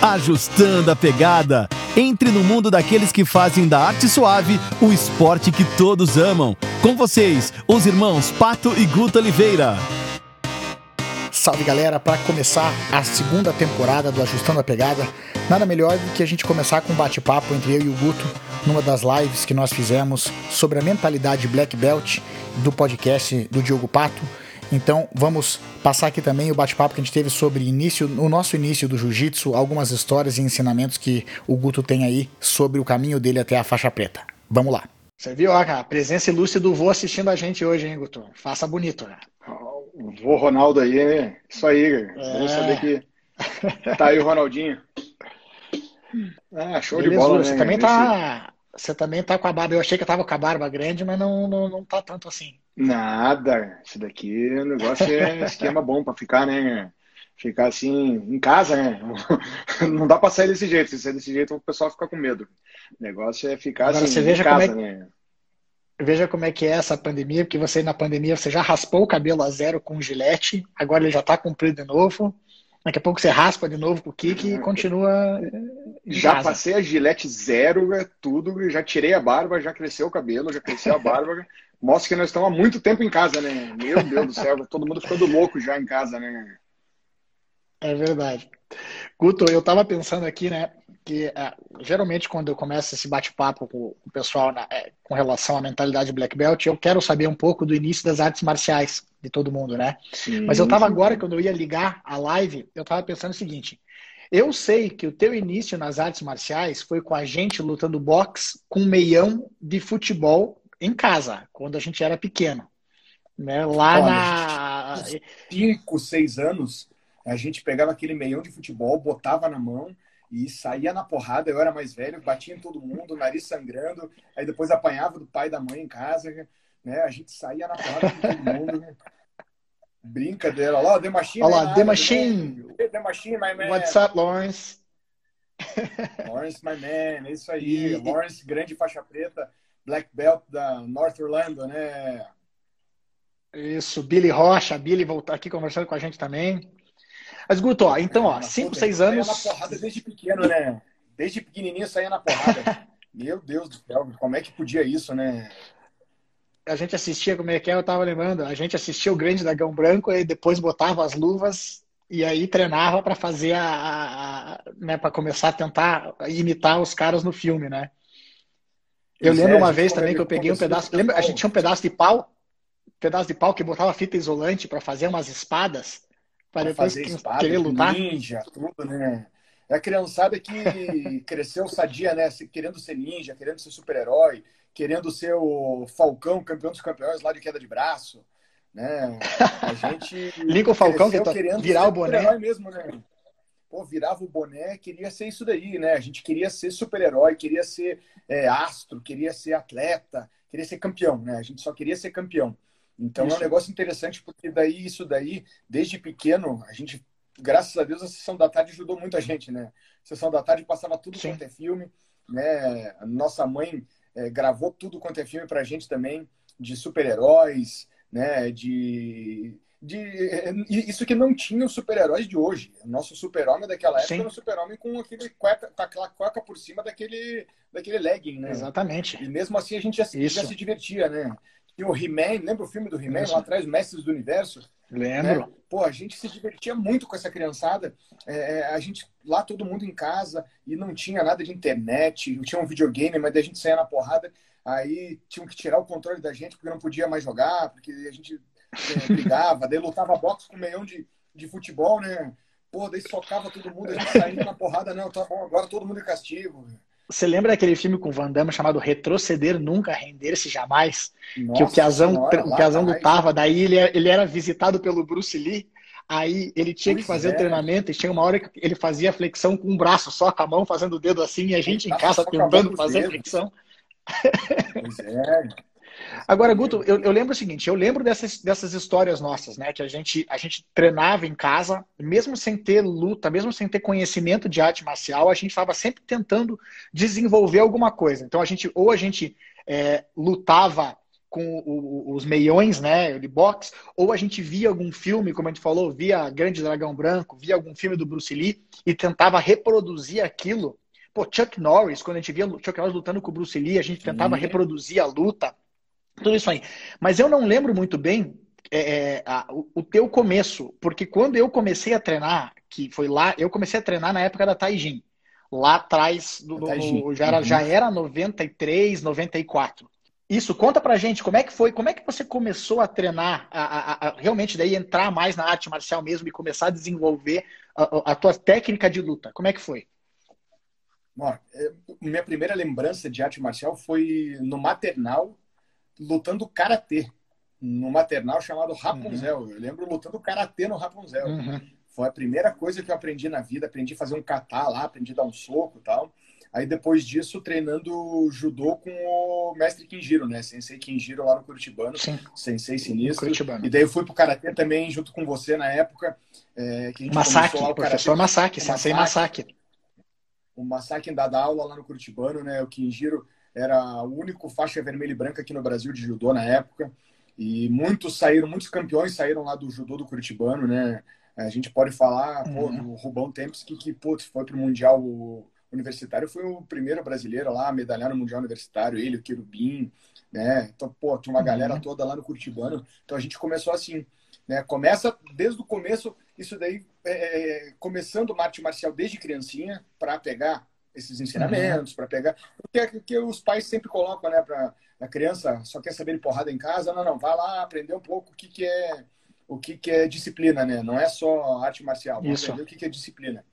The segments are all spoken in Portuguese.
Ajustando a pegada. Entre no mundo daqueles que fazem da arte suave o esporte que todos amam. Com vocês, os irmãos Pato e Guto Oliveira. Salve galera, para começar a segunda temporada do Ajustando a Pegada, nada melhor do que a gente começar com um bate-papo entre eu e o Guto numa das lives que nós fizemos sobre a mentalidade Black Belt do podcast do Diogo Pato. Então vamos passar aqui também o bate-papo que a gente teve sobre início, o nosso início do jiu-jitsu, algumas histórias e ensinamentos que o Guto tem aí sobre o caminho dele até a faixa preta. Vamos lá. Você viu, ó, cara, a presença ilustre do vô assistindo a gente hoje, hein, Guto? Faça bonito, né? O vô Ronaldo aí, né? Isso aí, cara. É. Saber que tá aí o Ronaldinho. Ah, show Beleza, de bola, Você né? também tá. Você também tá com a barba. Eu achei que eu tava com a barba grande, mas não, não, não tá tanto assim. Nada. Isso daqui, o negócio é esquema bom para ficar, né? Ficar assim em casa, né? Não dá para sair desse jeito. Se sair desse jeito, o pessoal fica com medo. O negócio é ficar Agora, assim você veja em casa, como é... né? Veja como é que é essa pandemia, porque você na pandemia você já raspou o cabelo a zero com gilete, agora ele já tá comprido de novo. Daqui a pouco você raspa de novo com o kick e continua. Já casa. passei a gilete zero, é tudo, já tirei a barba, já cresceu o cabelo, já cresceu a barba. Mostra que nós estamos há muito tempo em casa, né? Meu Deus do céu, todo mundo ficando louco já em casa, né? É verdade. Guto, eu estava pensando aqui, né, é, geralmente quando eu começo esse bate-papo com o pessoal na, é, com relação à mentalidade Black Belt, eu quero saber um pouco do início das artes marciais de todo mundo, né? Sim, Mas eu estava agora, quando eu ia ligar a live, eu estava pensando o seguinte, eu sei que o teu início nas artes marciais foi com a gente lutando boxe com meião de futebol em casa, quando a gente era pequeno. Né? Lá Olha, na. Cinco, seis anos, a gente pegava aquele meião de futebol, botava na mão e saía na porrada. Eu era mais velho, batia em todo mundo, nariz sangrando, aí depois apanhava do pai e da mãe em casa. Né? A gente saía na porrada com todo mundo. Brincadeira. Olha lá, The Machine. Olha lá, The Machine. The Machine, my man. What's up, Lawrence? Lawrence, my man. É isso aí. E... Lawrence, grande faixa preta Black Belt da North Orlando, né? Isso, Billy Rocha, Billy voltar aqui conversando com a gente também. Mas, Guto, ó, então, ó, 5, 6 anos. Saía na porrada desde pequeno, né? Desde pequenininho saía na porrada. Meu Deus do céu, como é que podia isso, né? A gente assistia, como é que é? Eu tava lembrando, a gente assistia o Grande Dragão Branco e depois botava as luvas e aí treinava para fazer a, a, a né, para começar a tentar imitar os caras no filme, né? Eu lembro é, uma vez também que eu peguei um pedaço. Lembra? A gente tinha um pedaço de pau, um pedaço de pau que botava fita isolante para fazer umas espadas, para fazer espada, querer lutar. Ninja, tudo, né? É a criançada que cresceu sadia, né? Querendo ser ninja, querendo ser super-herói, querendo ser o Falcão, campeão dos campeões lá de queda de braço, né? A gente. Liga o Falcão que tá querendo virar o boné. mesmo, né? pô, virava o boné, queria ser isso daí, né? A gente queria ser super-herói, queria ser é, astro, queria ser atleta, queria ser campeão, né? A gente só queria ser campeão. Então isso. é um negócio interessante, porque daí, isso daí, desde pequeno, a gente, graças a Deus, a sessão da tarde ajudou muita gente, né? A sessão da tarde passava tudo Sim. quanto é filme, né? A nossa mãe é, gravou tudo quanto é filme pra gente também, de super-heróis, né? De de isso que não tinha os super-heróis de hoje. O nosso super-homem daquela época Sim. era um super-homem com aquele cueca, com aquela cueca por cima daquele, daquele legging, né? Exatamente. E mesmo assim a gente já, já se divertia, né? E o He-Man, lembra o filme do He-Man lá atrás, Mestres do Universo? Lembro. Né? Pô, a gente se divertia muito com essa criançada. É, é a gente, lá todo mundo em casa, e não tinha nada de internet, não tinha um videogame, mas daí a gente saía na porrada. Aí tinham que tirar o controle da gente porque não podia mais jogar, porque a gente é, brigava, daí lutava boxe com um meião de, de futebol, né? Pô, daí socava todo mundo, a gente saindo na porrada, não, tá bom, agora todo mundo é castigo. Você lembra daquele filme com Van Damme chamado Retroceder Nunca, Render-se Jamais? Nossa, que o Piazão, senhora, o Piazão lutava, daí ele, ele era visitado pelo Bruce Lee, aí ele tinha pois que fazer é. o treinamento, e tinha uma hora que ele fazia flexão com um braço só, com a mão fazendo o dedo assim, e a gente em casa tentando fazer flexão. Pois é. Agora, Guto, eu, eu, lembro o seguinte, eu lembro dessas, dessas histórias nossas, né? Que a gente, a gente treinava em casa, mesmo sem ter luta, mesmo sem ter conhecimento de arte marcial, a gente estava sempre tentando desenvolver alguma coisa. Então, a gente, ou a gente é, lutava com o, os meiões, né, de boxe, ou a gente via algum filme, como a gente falou, via Grande Dragão Branco, via algum filme do Bruce Lee e tentava reproduzir aquilo. Pô, Chuck Norris, quando a gente via Chuck Norris lutando com o Bruce Lee, a gente tentava uhum. reproduzir a luta, tudo isso aí. Mas eu não lembro muito bem é, é, a, o, teu começo, porque quando eu comecei a treinar, que foi lá, eu comecei a treinar na época da Taijin, lá atrás, do, do, já, era, uhum. já era 93, 94. Isso, conta pra gente como é que foi, como é que você começou a treinar, a, a, a realmente daí entrar mais na arte marcial mesmo e começar a desenvolver a, a tua técnica de luta. Como é que foi? Bom, é, minha primeira lembrança de arte marcial foi no maternal, lutando karatê. No maternal chamado Rapunzel. Uhum. Eu lembro lutando karatê no Rapunzel. Uhum. Foi a primeira coisa que eu aprendi na vida. Aprendi a fazer um kata lá, aprendi a dar um soco e tal. Aí depois disso, treinando judô com o mestre Kinjiro, né? Sensei Kinjiro lá no Curitibano. Sim. Sensei sinistro. Curitibano. E daí eu fui pro Karatê também, junto com você na época. É, que a gente Masaki, o professor Masaki, Sensei Masaki. O Masaki ainda dá aula lá no Curitibano, né? O Kinjiro era o único faixa vermelha e branca aqui no Brasil de judô na época. E muitos saíram, muitos campeões saíram lá do judô do Curitibano, né? A gente pode falar, uhum. pô, do Rubão Tempos, que, que putz, foi pro Mundial universitário foi o primeiro brasileiro lá a medalhar no Mundial Universitário, ele, o Querubim, né? Então, pô, tinha uma uhum. galera toda lá no Curitibano. Então a gente começou assim, né? Começa desde o começo, isso daí, é, é começando o arte marcial desde criancinha, para pegar esses ensinamentos, uhum. para pegar. Porque, porque os pais sempre colocam, né, para a criança só quer saber de porrada em casa. Não, não, vai lá aprender um pouco o que, que é o que, que é disciplina, né? Não é só arte marcial, vamos aprender o que, que é disciplina.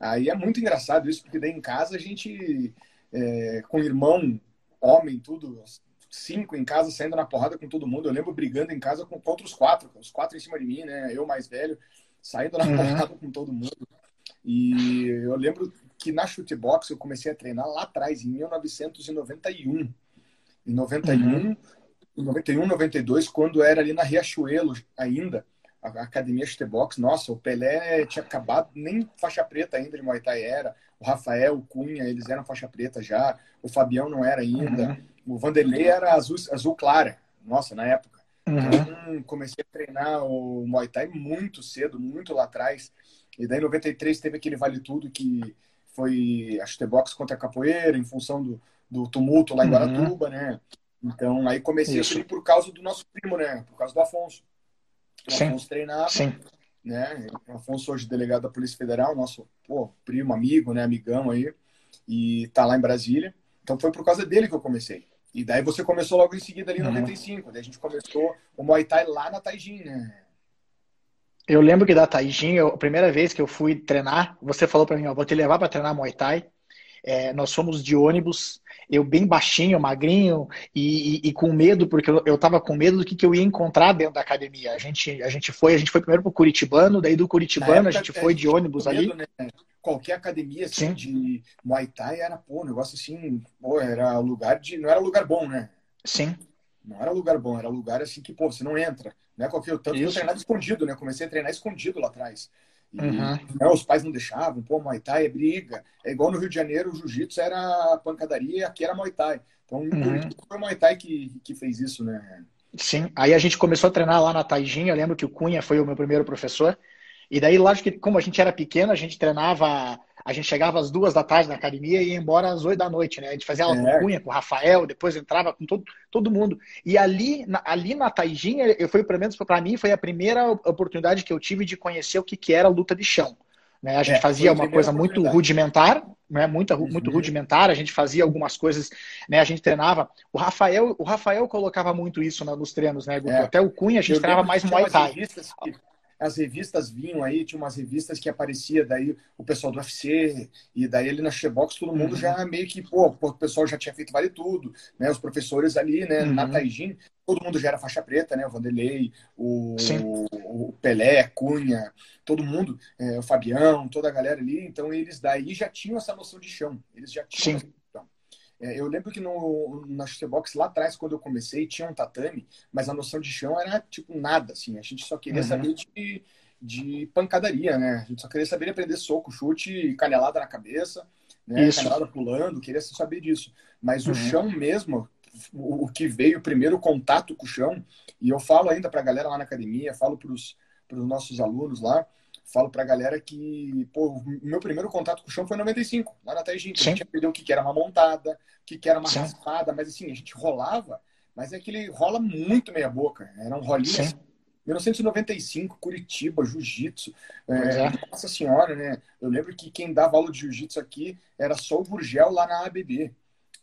Aí é muito engraçado isso, porque daí em casa a gente, é, com irmão, homem, tudo, cinco em casa, saindo na porrada com todo mundo. Eu lembro brigando em casa com, contra os quatro, os quatro em cima de mim, né? Eu mais velho, saindo na uhum. porrada com todo mundo. E eu lembro que na chutebox eu comecei a treinar lá atrás, em 1991. Em 91, uhum. em 91, 92, quando era ali na Riachuelo ainda a academia Chutebox, nossa, o Pelé tinha acabado, nem faixa preta ainda de Muay Thai era, o Rafael, o Cunha, eles eram faixa preta já, o Fabião não era ainda, uhum. o Vanderlei era azul, azul clara, nossa, na época. Uhum. Então, comecei a treinar o Muay Thai muito cedo, muito lá atrás, e daí em 93 teve aquele Vale Tudo que foi a Chutebox contra a Capoeira, em função do, do tumulto lá em uhum. Guaratuba, uhum. né? Então, aí comecei Isso. a por causa do nosso primo, né? Por causa do Afonso. O Sim. Afonso treinava. Sim. Né? O Afonso hoje delegado da Polícia Federal, nosso pô, primo, amigo, né? Amigão aí. E tá lá em Brasília. Então foi por causa dele que eu comecei. E daí você começou logo em seguida ali em uhum. 95. Daí a gente começou o Muay Thai lá na Taijin, né? Eu lembro que da Taijin, a primeira vez que eu fui treinar, você falou para mim, ó, vou te levar para treinar Muay Thai. É, nós fomos de ônibus eu bem baixinho, magrinho e, e, e com medo, porque eu, eu tava com medo do que, que eu ia encontrar dentro da academia. A gente, a gente foi, a gente foi primeiro pro Curitibano, daí do Curitibano a gente foi é, de ônibus medo, ali. Né? Qualquer academia assim, Sim. de Muay Thai era, pô, um negócio assim, pô, era lugar de. Não era lugar bom, né? Sim. Não era lugar bom, era lugar assim que, pô, você não entra. Né? Qualquer, tanto Isso. que eu treinava escondido, né? Comecei a treinar escondido lá atrás. Uhum. Né, os pais não deixavam, pô, Muay Thai é briga. É igual no Rio de Janeiro, o Jiu-Jitsu era pancadaria e aqui era Muay Thai. Então, uhum. foi o Muay Thai que, que fez isso, né? Sim, aí a gente começou a treinar lá na Taijin, eu lembro que o Cunha foi o meu primeiro professor. E daí, lógico que como a gente era pequeno, a gente treinava a gente chegava às duas da tarde na academia e ia embora às oito da noite, né? A gente fazia aula é. com Cunha, com o Rafael, depois entrava com todo, todo mundo. E ali na, ali na Taijinha, eu fui, pelo menos para mim, foi a primeira oportunidade que eu tive de conhecer o que, que era luta de chão. Né? A gente é, fazia uma coisa muito rudimentar, né? muito, uhum. muito rudimentar, a gente fazia algumas coisas, né? A gente treinava. O Rafael, o Rafael colocava muito isso nos treinos, né, É. Até o Cunha a gente eu treinava mais Muay Thai as revistas vinham aí, tinha umas revistas que aparecia daí o pessoal do UFC, e daí ali na Xbox todo mundo uhum. já meio que, pô, o pessoal já tinha feito vale tudo, né? Os professores ali, né, uhum. na Taijin, todo mundo já era faixa preta, né? O Vanderlei, o, o Pelé, Cunha, todo mundo, é, o Fabião, toda a galera ali, então eles daí já tinham essa noção de chão, eles já tinham eu lembro que no, na Box lá atrás, quando eu comecei, tinha um tatame, mas a noção de chão era tipo nada, assim. A gente só queria uhum. saber de, de pancadaria, né? A gente só queria saber aprender soco, chute, canelada na cabeça, né? Canelada pulando, queria saber disso. Mas uhum. o chão mesmo o, o que veio, o primeiro contato com o chão, e eu falo ainda para a galera lá na academia, falo para os nossos alunos lá, falo para a galera que, pô, o meu primeiro contato com o chão foi em 95, lá na Taijin. A gente aprendeu o que, que era uma montada, o que, que era uma Sim. raspada, mas assim, a gente rolava, mas é que ele rola muito meia boca. Era um rolinho assim, 1995, Curitiba, Jiu-Jitsu. É, é. Nossa Senhora, né? Eu lembro que quem dava aula de Jiu-Jitsu aqui era só o Burgel lá na ABB.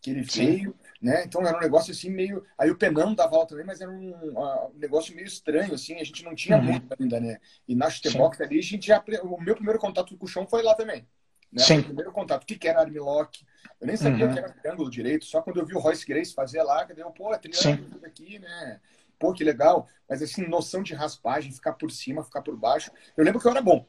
Que ele Sim. veio, né? Então era um negócio assim meio. Aí o Penão dava aula também, mas era um, um negócio meio estranho, assim. A gente não tinha uhum. muito ainda, né? E na chutebox ali, a gente já. O meu primeiro contato com o chão foi lá também. Né? Sim. O primeiro contato. O que, que era armlock? Eu nem sabia uhum. o que era triângulo direito, só quando eu vi o Royce Grace fazer lá, que deu, pô, é triângulo aqui, né? Pô, que legal. Mas assim, noção de raspagem, ficar por cima, ficar por baixo. Eu lembro que eu era bom.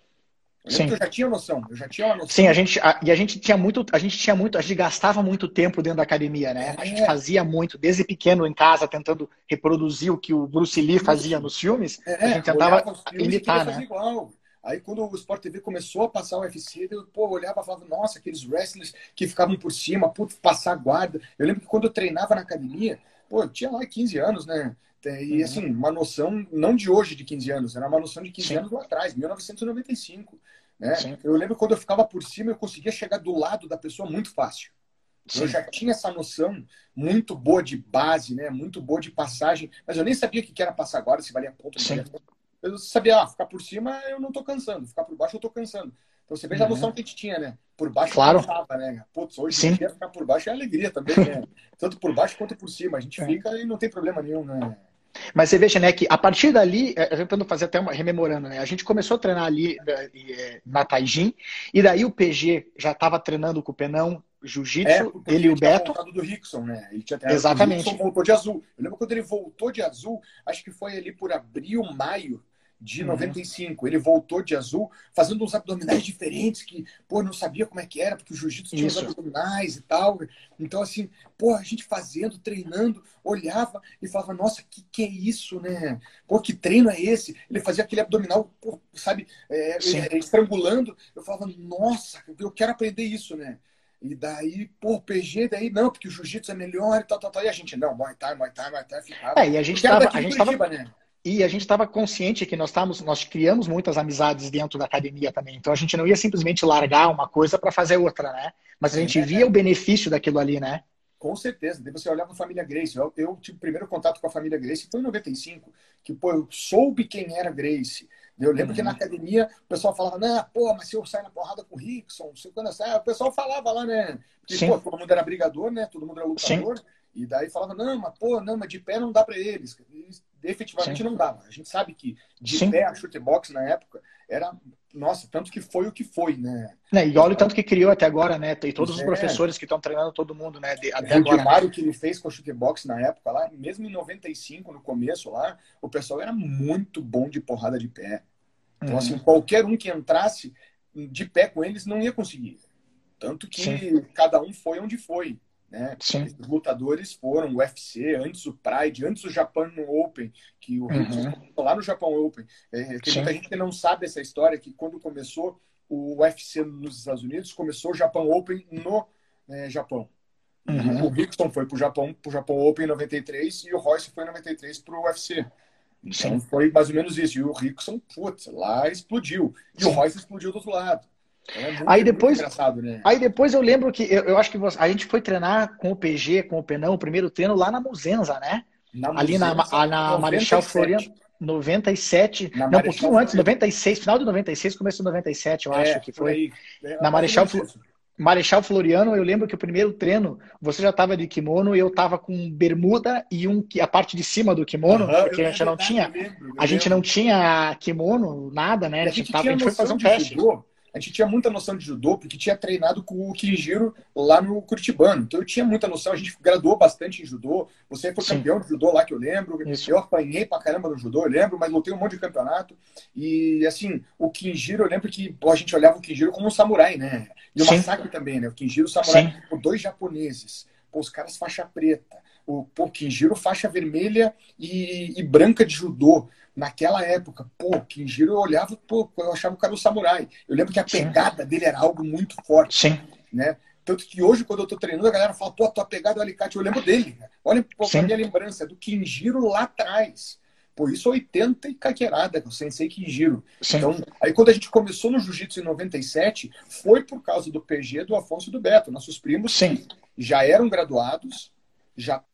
Sim. eu já tinha noção, eu já tinha uma noção. Sim, a gente, a, e a gente tinha muito, a gente tinha muito, a gente gastava muito tempo dentro da academia, né? É. A gente fazia muito, desde pequeno em casa, tentando reproduzir o que o Bruce Lee fazia nos filmes, é, a gente tentava imitar, né? Igual. Aí quando o Sport TV começou a passar o UFC, eu pô, olhava e falava, nossa, aqueles wrestlers que ficavam por cima, putz, passar guarda. Eu lembro que quando eu treinava na academia, pô, eu tinha lá 15 anos, né? E uhum. assim, uma noção, não de hoje de 15 anos, era uma noção de 15 Sim. anos lá atrás, 1995. Né? Eu lembro quando eu ficava por cima, eu conseguia chegar do lado da pessoa muito fácil. Sim. Eu já tinha essa noção muito boa de base, né? Muito boa de passagem, mas eu nem sabia o que era passar agora, se valia ponto, valia ponto eu sabia, ah, ficar por cima eu não tô cansando, ficar por baixo eu tô cansando. Então você veja uhum. a noção que a gente tinha, né? Por baixo claro. cansava, né? Putz, hoje Sim. ficar por baixo é alegria também, né? Tanto por baixo quanto por cima. A gente é. fica e não tem problema nenhum, né? Mas você veja, né, que a partir dali, é, tentando fazer até uma, rememorando, né, a gente começou a treinar ali é, é, na Taijin, e daí o PG já estava treinando com o Penão, jiu-jitsu, é, ele e o Beto. do Rickson, né? Ele tinha Exatamente. O Rickson voltou de azul. Eu lembro quando ele voltou de azul, acho que foi ali por abril, maio de 95. Uhum. Ele voltou de azul, fazendo uns abdominais diferentes, que, pô, não sabia como é que era, porque o jiu-jitsu tinha os abdominais e tal. Então, assim, pô, a gente fazendo, treinando, olhava e falava, nossa, que que é isso, né? Pô, que treino é esse? Ele fazia aquele abdominal, pô, sabe, é, é, estrangulando. Eu falava, nossa, eu quero aprender isso, né? E daí, pô, PG, daí não, porque o jiu-jitsu é melhor e tal, tal, tal. E a gente, não, Muay Thai, Muay Thai, Muay Thai, ficava. É, e a gente tava, a gente Curitiba, tava... né? E a gente estava consciente que nós estávamos, nós criamos muitas amizades dentro da academia também. Então a gente não ia simplesmente largar uma coisa para fazer outra, né? Mas a gente é, via é. o benefício daquilo ali, né? Com certeza. Daí você olhava a família Grace. Eu, eu tive o primeiro contato com a família Grace foi em 95, que pô, eu soube quem era Grace. Eu lembro uhum. que na academia o pessoal falava, né, pô, mas se eu sair na porrada com o Rickson, se quando eu o pessoal falava lá, né? Porque, pô, todo mundo era brigador, né? Todo mundo era lutador. Sim. E daí falava, não, mas pô, não, mas de pé não dá para eles. eles efetivamente Sim. não dava. A gente sabe que de Sim. pé a chute box na época era, nossa, tanto que foi o que foi, né? né e olha o tanto que criou até agora, né? E todos é. os professores que estão treinando todo mundo, né? De, até o agora. O né? que ele fez com a chute box na época lá, mesmo em 95, no começo lá, o pessoal era muito bom de porrada de pé. Então, assim, uhum. assim, qualquer um que entrasse de pé com eles não ia conseguir. Tanto que Sim. cada um foi onde foi. Né? Os lutadores foram o UFC, antes o Pride, antes o Japan Open, que o uhum. lá no Japão Open. É, tem Sim. muita gente que não sabe essa história, que quando começou o UFC nos Estados Unidos, começou o Japan Open no é, Japão. Uhum. O Rickson foi para o Japão, pro Japão Open em 93 e o Royce foi em 93 para o UFC. Então Sim. foi mais ou menos isso. E o Rickson, putz, lá explodiu. E o Royce explodiu do outro lado. É aí depois, né? aí depois eu lembro que eu, eu acho que você, a gente foi treinar com o PG, com o Penão, o primeiro treino lá na Muzenza, né? Na Ali Muzenza, na, na Marechal Floriano. 97, na não, um pouquinho antes, 96, final de 96, começo de 97, eu é, acho que foi. É, na Marechal, Marechal Floriano, eu lembro que o primeiro treino, você já estava de kimono e eu estava com bermuda e um, a parte de cima do kimono, uhum, porque a gente não tinha, lembro, a gente não tinha kimono, nada, né? A gente, tava, a gente foi fazer um teste. Judô a gente tinha muita noção de judô, porque tinha treinado com o Kinjiro lá no Curitibano. Então eu tinha muita noção, a gente graduou bastante em judô. Você foi Sim. campeão de judô lá, que eu lembro. Isso. Eu apanhei pra caramba no judô, eu lembro, mas lutei um monte de campeonato. E assim, o Kinjiro, eu lembro que pô, a gente olhava o Kinjiro como um samurai, né? E o Sim. Masaki também, né? O Kinjiro, samurai, por dois japoneses. Pô, os caras faixa preta. O pô, Kinjiro, faixa vermelha e, e branca de judô naquela época, pô, Kinjiro eu olhava, pô, eu achava o cara um samurai. Eu lembro que a pegada Sim. dele era algo muito forte. Sim. Né? Tanto que hoje, quando eu tô treinando, a galera fala, pô, tua pegada do alicate, eu lembro dele. Olha pô, a minha lembrança, do Kinjiro lá atrás. Pô, isso 80 e caqueirada, o Sensei Kinjiro. Sim. Então, aí quando a gente começou no Jiu-Jitsu em 97, foi por causa do PG do Afonso e do Beto. Nossos primos Sim. já eram graduados, já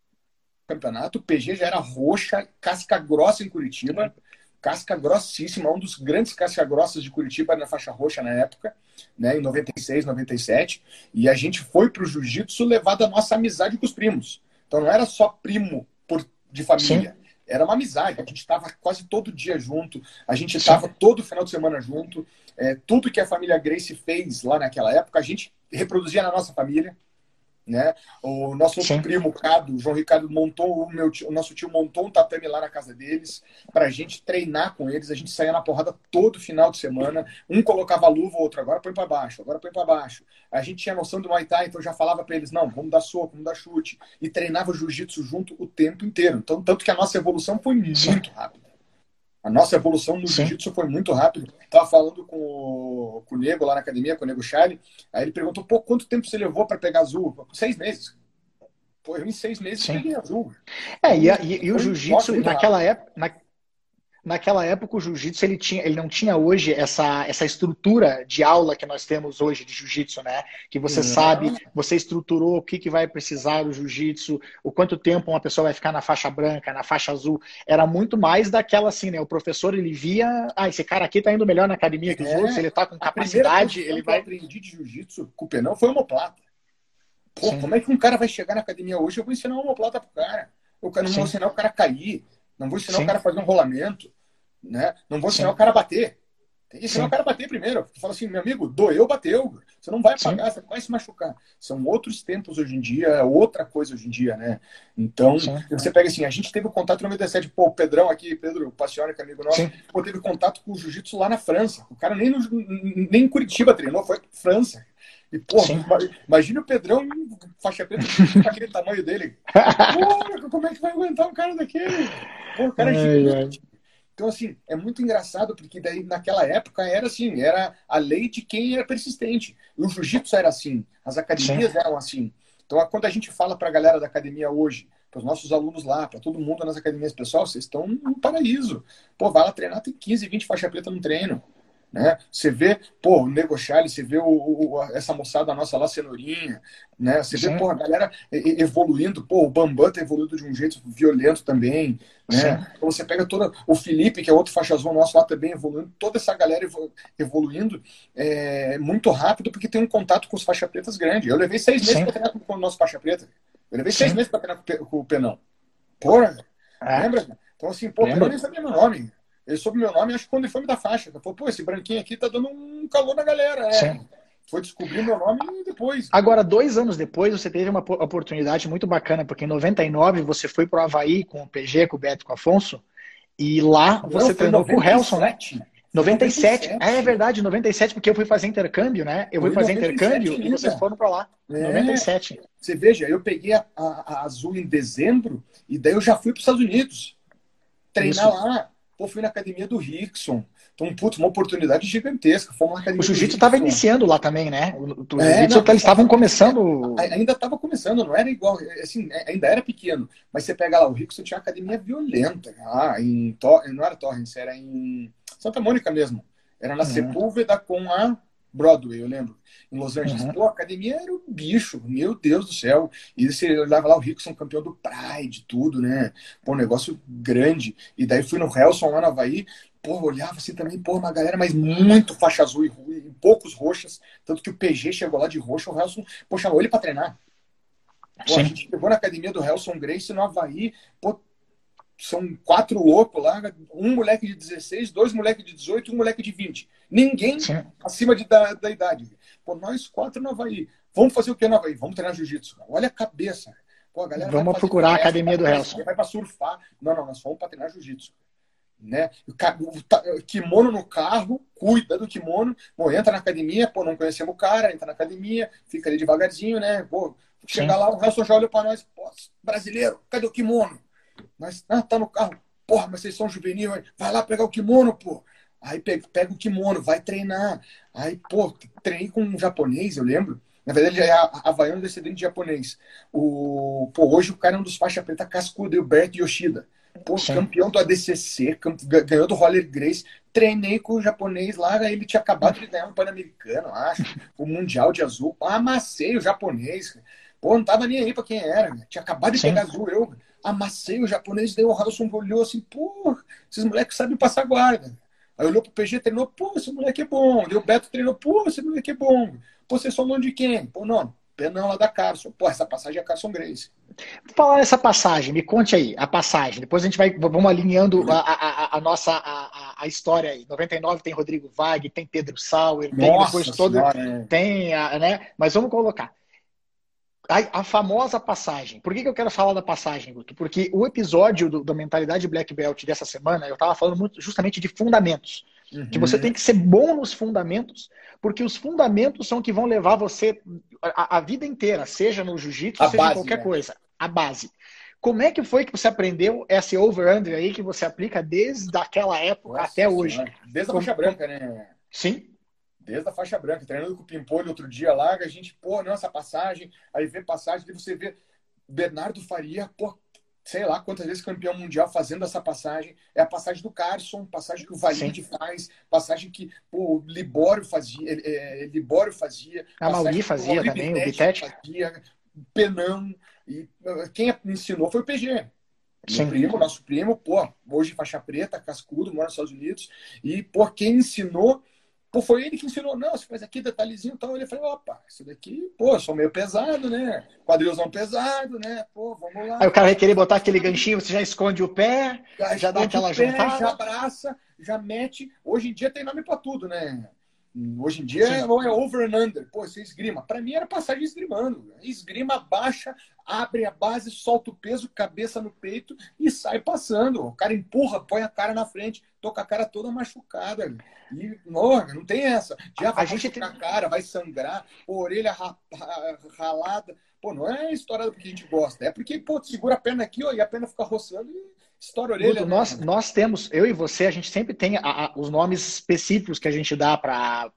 campeonato, o PG já era roxa, casca grossa em Curitiba casca grossíssima, um dos grandes casca grossas de Curitiba na faixa roxa na época, né, em 96, 97, e a gente foi para o jiu-jitsu levado a nossa amizade com os primos. Então não era só primo por, de família, Sim. era uma amizade. A gente estava quase todo dia junto, a gente estava todo final de semana junto. É, tudo que a família Grace fez lá naquela época, a gente reproduzia na nossa família. Né? O nosso primo Cado, o João Ricardo montou o meu tio, o nosso tio montou um tatame lá na casa deles para a gente treinar com eles. A gente saía na porrada todo final de semana. Um colocava luva, o outro agora põe para baixo, agora põe para baixo. A gente tinha noção do Muay Thai, então já falava para eles não, vamos dar soco, vamos dar chute e treinava jiu-jitsu junto o tempo inteiro. Então tanto que a nossa evolução foi muito rápida. A nossa evolução no jiu-jitsu foi muito rápido. Tava falando com o, com o Nego lá na academia, com o Nego Charlie. Aí ele perguntou, pô, quanto tempo você levou para pegar azul? Seis meses. Pô, eu em seis meses Sim. peguei azul. É, e, e, e o jiu-jitsu, naquela época, na, naquela época o jiu-jitsu ele, tinha, ele não tinha hoje essa, essa estrutura de aula que nós temos hoje de jiu-jitsu, né? Que você não. sabe, você estruturou o que, que vai precisar do jiu-jitsu, o quanto tempo uma pessoa vai ficar na faixa branca, na faixa azul. Era muito mais daquela assim, né? O professor ele via, ah, esse cara aqui tá indo melhor na academia que os é, outros, ele tá com capacidade, ele vai. Eu aprendi de jiu-jitsu com o Penão foi homoplata. Pô, Sim. como é que um cara vai chegar na academia hoje? Eu vou ensinar uma homoplata pro cara. Eu não Sim. vou ensinar o cara a cair. Não vou ensinar Sim. o cara a fazer um rolamento. Né? Não vou ensinar Sim. o cara a bater. Tem que ensinar Sim. o cara a bater primeiro. Tu fala assim, meu amigo, doeu, bateu. Você não vai apagar, Sim. você vai se machucar. São outros tempos hoje em dia, é outra coisa hoje em dia, né? Então, Sim. você pega assim, a gente teve contato no 97, pô, o Pedrão aqui, Pedro Passione, que é amigo nosso, pô, teve contato com o jiu-jitsu lá na França. O cara nem, no, nem em Curitiba treinou, foi França. E, pô, imagina o Pedrão faixa preta com aquele tamanho dele. Pô, como é que vai aguentar um cara daquele? Pô, o cara é gigante. Então, assim, é muito engraçado, porque daí naquela época era assim, era a lei de quem era persistente. O jiu-jitsu era assim, as academias Sim. eram assim. Então, quando a gente fala para a galera da academia hoje, para os nossos alunos lá, para todo mundo nas academias, pessoal, vocês estão no paraíso. Pô, vai lá treinar, tem 15, 20 faixa preta no treino. Né? Você vê, pô, o Nego Charlie, você vê o, o, essa moçada nossa lá, Cenourinha, né? Você vê, pô, a galera evoluindo, pô, o Bambam tá evoluindo de um jeito violento também, né? Então você pega toda, o Felipe, que é outro faixa azul nosso lá também evoluindo, toda essa galera evoluindo é, muito rápido, porque tem um contato com os faixa pretas grande. Eu levei seis meses para treinar com o nosso faixa preta. Eu levei Sim. seis meses para treinar com o Penão. Porra, é. lembra? Então assim, pô, o Penão nem sabia meu nome. Ele soube meu nome, acho que quando ele foi me dar faixa. Ele falou, pô, esse branquinho aqui tá dando um calor na galera. É. Sim. Foi descobrir meu nome depois. Agora, dois anos depois, você teve uma oportunidade muito bacana, porque em 99 você foi pro Havaí com o PG, com o Beto, com o Afonso, e lá Não, você treinou 97. com o Helson, né? 97. 97. É, é verdade, 97, porque eu fui fazer intercâmbio, né? Eu fui fazer intercâmbio ainda. e vocês foram para lá. É. 97. Você veja, eu peguei a, a, a, Azul em dezembro e daí eu já fui para os Estados Unidos treinar Isso. lá. Pô, fui na academia do Rickson. Então, putz, uma oportunidade gigantesca. Fomos na academia o jiu-jitsu estava iniciando lá também, né? O, o é, jiu-jitsu eles estavam começando. Ainda estava começando, não era igual. Assim, é, ainda era pequeno. Mas você pega lá, o Rickson tinha academia violenta. Ah, em, não era Torrance, era em Santa Mônica mesmo. Era na uhum. Sepúlveda com a Broadway, eu lembro, em Los Angeles. Uhum. Pô, a academia era um bicho, meu Deus do céu. E você olhava lá o Rickson, campeão do Pride, tudo, né? Pô, um negócio grande. E daí fui no Helson lá no Havaí, pô, olhava assim também, pô, uma galera, mas muito faixa azul e, e poucos roxas. Tanto que o PG chegou lá de roxo, o Helson, pô, chamou ele pra treinar. Pô, a gente chegou na academia do Helson Grace no Havaí, pô, são quatro loucos lá, um moleque de 16, dois moleques de 18 e um moleque de 20. Ninguém Sim. acima de, da, da idade. Pô, nós quatro no Havaí. Vamos fazer o que no Havaí? Vamos treinar jiu-jitsu. Olha a cabeça. Pô, a galera Vamos procurar a academia do Helson. Vai para surfar. Não, não, nós vamos para treinar jiu-jitsu. Né? O kimono no carro, cuida do kimono, pô, entra na academia, pô, não conhecemos o cara, entra na academia, fica ali devagarzinho, né? Pô, chega Sim. lá, o Helson já olha para nós, pô, brasileiro, cadê o kimono? Mas, ah, tá no carro. Porra, mas vocês são juvenil, vai lá pegar o kimono, pô. Aí pega, pega o kimono, vai treinar. Aí, pô, treinei com um japonês, eu lembro. Na verdade, ele é havaiano descendente de japonês. O, pô, hoje o cara é um dos faixa preta cascudo, o Bert Yoshida. Pô, campeão do ADCC, ganhou do Roller Grace. Treinei com o japonês lá, ele tinha acabado de ganhar um Pan-Americano, acho. O Mundial de Azul. Amassei o japonês. Pô, não tava nem aí pra quem era. Tinha acabado de Sim. pegar azul. Eu amassei o japonês, daí o Harrison olhou assim, pô, esses moleques sabem passar guarda. Aí olhou pro PG, treinou, pô, esse moleque é bom. Daí o Beto treinou, pô, esse moleque é bom. Pô, vocês são nome de quem? Pô, não, Penão lá da Carson. Pô, essa passagem é a Carson Grace. Falar essa passagem, me conte aí, a passagem. Depois a gente vai, vamos alinhando a, a, a nossa a, a, história aí. 99 tem Rodrigo Vag, tem Pedro Sauer, tem depois todo. Senhora, tem, né? Mas vamos colocar. A, a, famosa passagem. Por que, que eu quero falar da passagem, Guto? Porque o episódio do, da Mentalidade Black Belt dessa semana, eu estava falando muito justamente de fundamentos. Uhum. Que você tem que ser bom nos fundamentos, porque os fundamentos são que vão levar você a, a vida inteira, seja no jiu-jitsu, seja base, em qualquer né? coisa. A base. Como é que foi que você aprendeu esse over-under aí que você aplica desde aquela época Nossa, até hoje? Desde a faixa branca, né? Sim desde a faixa branca, treinando com o Pimpolho outro dia lá, a gente, pô, não, essa passagem, aí vê passagem, aí você vê Bernardo Faria, pô, sei lá quantas vezes campeão mundial fazendo essa passagem. É a passagem do Carson, passagem que o Valide faz, passagem que pô, o Libório fazia, é, Libório fazia. A Mauri fazia também, o Bitete. Fazia, Penão. E quem ensinou foi o PG. Meu primo, nosso primo, pô, hoje faixa preta, cascudo, mora nos Estados Unidos. E, pô, quem ensinou Pô, foi ele que ensinou, não, você faz aqui detalhezinho e tal. Ele falou, opa, isso daqui, pô, sou meio pesado, né? Quadrilzão pesado, né? Pô, vamos lá. Aí o cara vai querer botar aquele ganchinho, você já esconde o pé, já, já dá aquela pé, juntada. Já abraça, já mete. Hoje em dia tem nome para tudo, né? Hoje em dia é, é over and under. Pô, você esgrima. Para mim era passagem esgrimando. Esgrima, baixa, abre a base, solta o peso, cabeça no peito e sai passando. O cara empurra, põe a cara na frente, toca a cara toda machucada. E, não, não tem essa. Já vai a gente tem... a cara, vai sangrar, orelha ralada. Pô, não é história porque a gente gosta. É porque, pô, segura a perna aqui ó, e a perna fica roçando e Estoura a orelha. né? nós, nós temos, eu e você, a gente sempre tem a, a, os nomes específicos que a gente dá para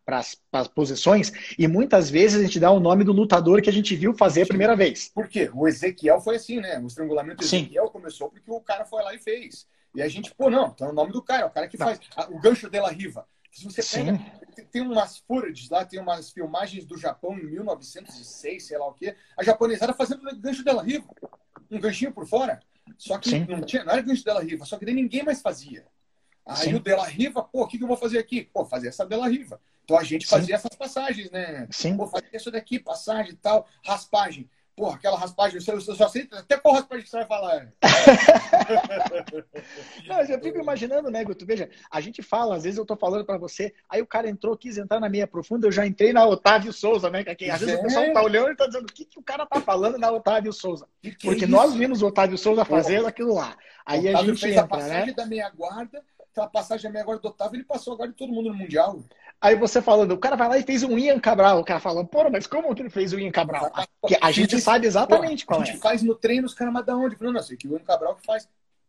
as posições, e muitas vezes a gente dá o nome do lutador que a gente viu fazer a primeira vez. Por quê? O Ezequiel foi assim, né? O estrangulamento Ezequiel começou porque o cara foi lá e fez. E a gente, pô, não, tá o nome do cara, o cara que faz. O gancho de la riva. Se você pega, Sim. tem umas footage lá, tem umas filmagens do Japão em 1906, sei lá o quê, a japonesada fazendo gancho dela riva. Um ganchinho por fora. Só que Sim. não, tinha, não era gancho Della Riva, só que daí ninguém mais fazia. Aí Sim. o Della Riva, pô, o que, que eu vou fazer aqui? Pô, fazer essa Della Riva. Então a gente fazia essas passagens, né? Sim. Pô, fazer isso daqui, passagem e tal, raspagem. Porra, aquela raspagem, eu só sei até qual raspagem que você vai falar. Não, eu fico imaginando, né, Guto? Veja, a gente fala, às vezes eu tô falando para você, aí o cara entrou, quis entrar na meia profunda, eu já entrei na Otávio Souza, né? Que às vezes é. o pessoal tá olhando e tá dizendo o que, que o cara tá falando na Otávio Souza. Que que é Porque é nós vimos o Otávio Souza fazendo aquilo lá. Aí a gente fez entra, a passagem né? da meia guarda, aquela passagem da meia guarda do Otávio, ele passou agora de todo mundo no Mundial. Aí você falando, o cara vai lá e fez um Ian Cabral. O cara falando, pô, mas como que ele fez o Ian Cabral? Porque a gente sabe exatamente qual é. A gente é. faz no treino, os caras, mas da onde? Não, não, sei que o Ian Cabral que faz.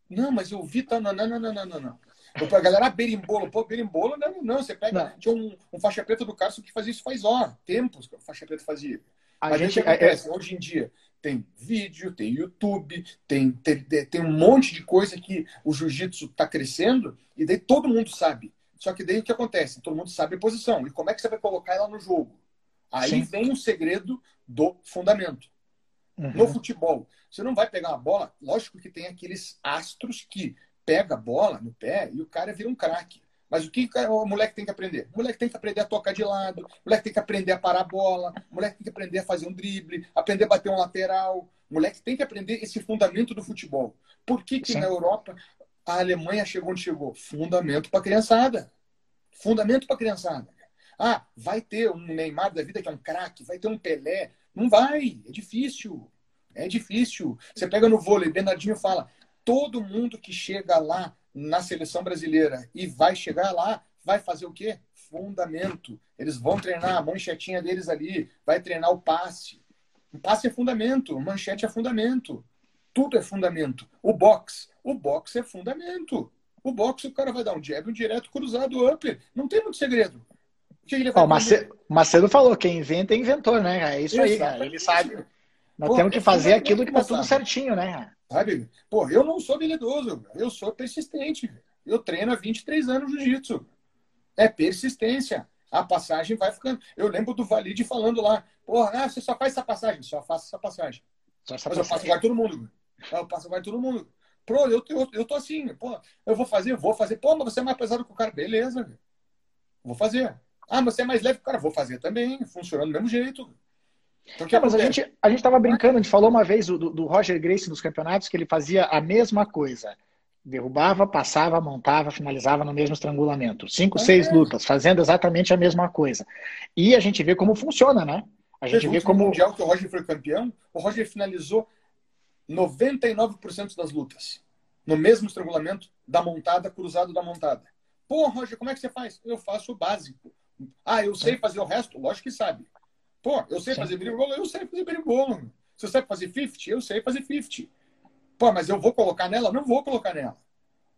Não, mas eu vi, tá, não, não, não, não, não, não. A galera, berimbolo, pô, berimbolo, não, não, você pega, não. tinha um, um, faixa preta do Carson que fazia isso faz, ó, tempos que o faixa preta fazia. A mas gente, acontece, é... hoje em dia, tem vídeo, tem YouTube, tem, tem, tem um monte de coisa que o jiu-jitsu está crescendo e daí todo mundo sabe. Só que daí o que acontece? Todo mundo sabe a posição. E como é que você vai colocar ela no jogo? Aí Sim. vem o segredo do fundamento. Uhum. No futebol, você não vai pegar uma bola. Lógico que tem aqueles astros que pega a bola no pé e o cara vira um craque. Mas o que o moleque tem que aprender? O moleque tem que aprender a tocar de lado, o moleque tem que aprender a parar a bola, o moleque tem que aprender a fazer um drible, aprender a bater um lateral. O moleque tem que aprender esse fundamento do futebol. Por que, que na Europa a Alemanha chegou onde chegou? Fundamento para criançada. Fundamento para criançada. Ah, vai ter um Neymar da vida que é um craque, vai ter um Pelé. Não vai, é difícil. É difícil. Você pega no vôlei, Bernardinho fala: todo mundo que chega lá na seleção brasileira e vai chegar lá, vai fazer o quê? Fundamento. Eles vão treinar a manchetinha deles ali, vai treinar o passe. O passe é fundamento, manchete é fundamento. Tudo é fundamento. O box, o box é fundamento. O boxe, o cara vai dar um jab, um direto, cruzado, upper. Não tem muito segredo. que ele vai oh, Macedo, Macedo falou, quem inventa é inventor, né? É isso aí, cara. Ele sabe. Nós Pô, temos que fazer aquilo que tá tudo certinho, né? Sabe? Pô, eu não sou habilidoso, eu sou persistente. Eu treino há 23 anos jiu-jitsu. É persistência. A passagem vai ficando. Eu lembro do Valide falando lá, porra, ah, você só faz essa passagem. Só faço essa passagem. Só essa Mas passagem. eu faço igual todo mundo. Eu passo igual todo mundo. Pô, eu, eu, eu tô assim, pô, eu vou fazer, vou fazer. Pô, mas você é mais pesado que o cara. Beleza, vou fazer. Ah, mas você é mais leve que o cara. Vou fazer também, funcionando do mesmo jeito. Então, é, mas a gente, a gente tava brincando, a gente falou uma vez do, do Roger Grace nos campeonatos que ele fazia a mesma coisa. Derrubava, passava, montava, finalizava no mesmo estrangulamento. Cinco, é. seis lutas, fazendo exatamente a mesma coisa. E a gente vê como funciona, né? A gente vê como. No Mundial que o Roger foi campeão, o Roger finalizou 99% das lutas no mesmo estrangulamento da montada, cruzado da montada. Pô, Roger, como é que você faz? Eu faço o básico. Ah, eu sei fazer o resto? Lógico que sabe. Pô, eu sei Sim. fazer berimbolo? Eu sei fazer berimbolo. Você sabe fazer 50? Eu sei fazer 50. Pô, mas eu vou colocar nela? Não vou colocar nela.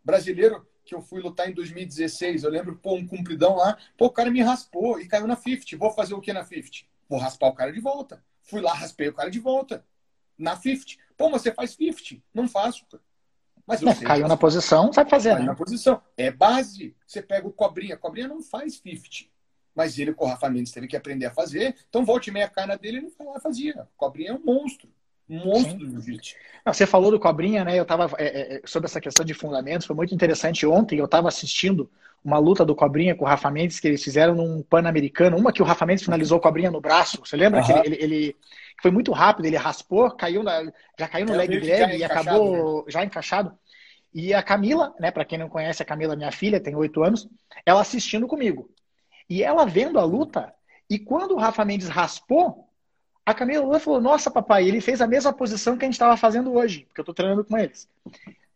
Brasileiro que eu fui lutar em 2016, eu lembro, pô, um cumpridão lá, pô, o cara me raspou e caiu na 50. Vou fazer o que na 50? Vou raspar o cara de volta. Fui lá, raspei o cara de volta. Na 50. Pô, mas você faz 50. Não faço, cara. Mas eu é, sei, caiu na posição, sabe fazer, caiu né? na posição. É base. Você pega o Cobrinha. Cobrinha não faz 50. Mas ele, com o Rafa Mendes, teve que aprender a fazer. Então, volte e meia cara dele, ele foi lá fazia. Cobrinha é um monstro. Um monstro do jiu-jitsu. Você falou do Cobrinha, né? Eu tava é, é, sobre essa questão de fundamentos, foi muito interessante. Ontem eu estava assistindo uma luta do Cobrinha com o Rafa Mendes que eles fizeram num Pan-Americano, uma que o Rafa Mendes finalizou o Cobrinha no braço. Você lembra uhum. que ele, ele, ele, foi muito rápido, ele raspou, caiu na, já caiu no leg grab e acabou né? já encaixado. E a Camila, né, para quem não conhece, a Camila, minha filha, tem oito anos, ela assistindo comigo. E ela vendo a luta, e quando o Rafa Mendes raspou, a Camila falou: Nossa, papai, ele fez a mesma posição que a gente estava fazendo hoje, porque eu estou treinando com eles.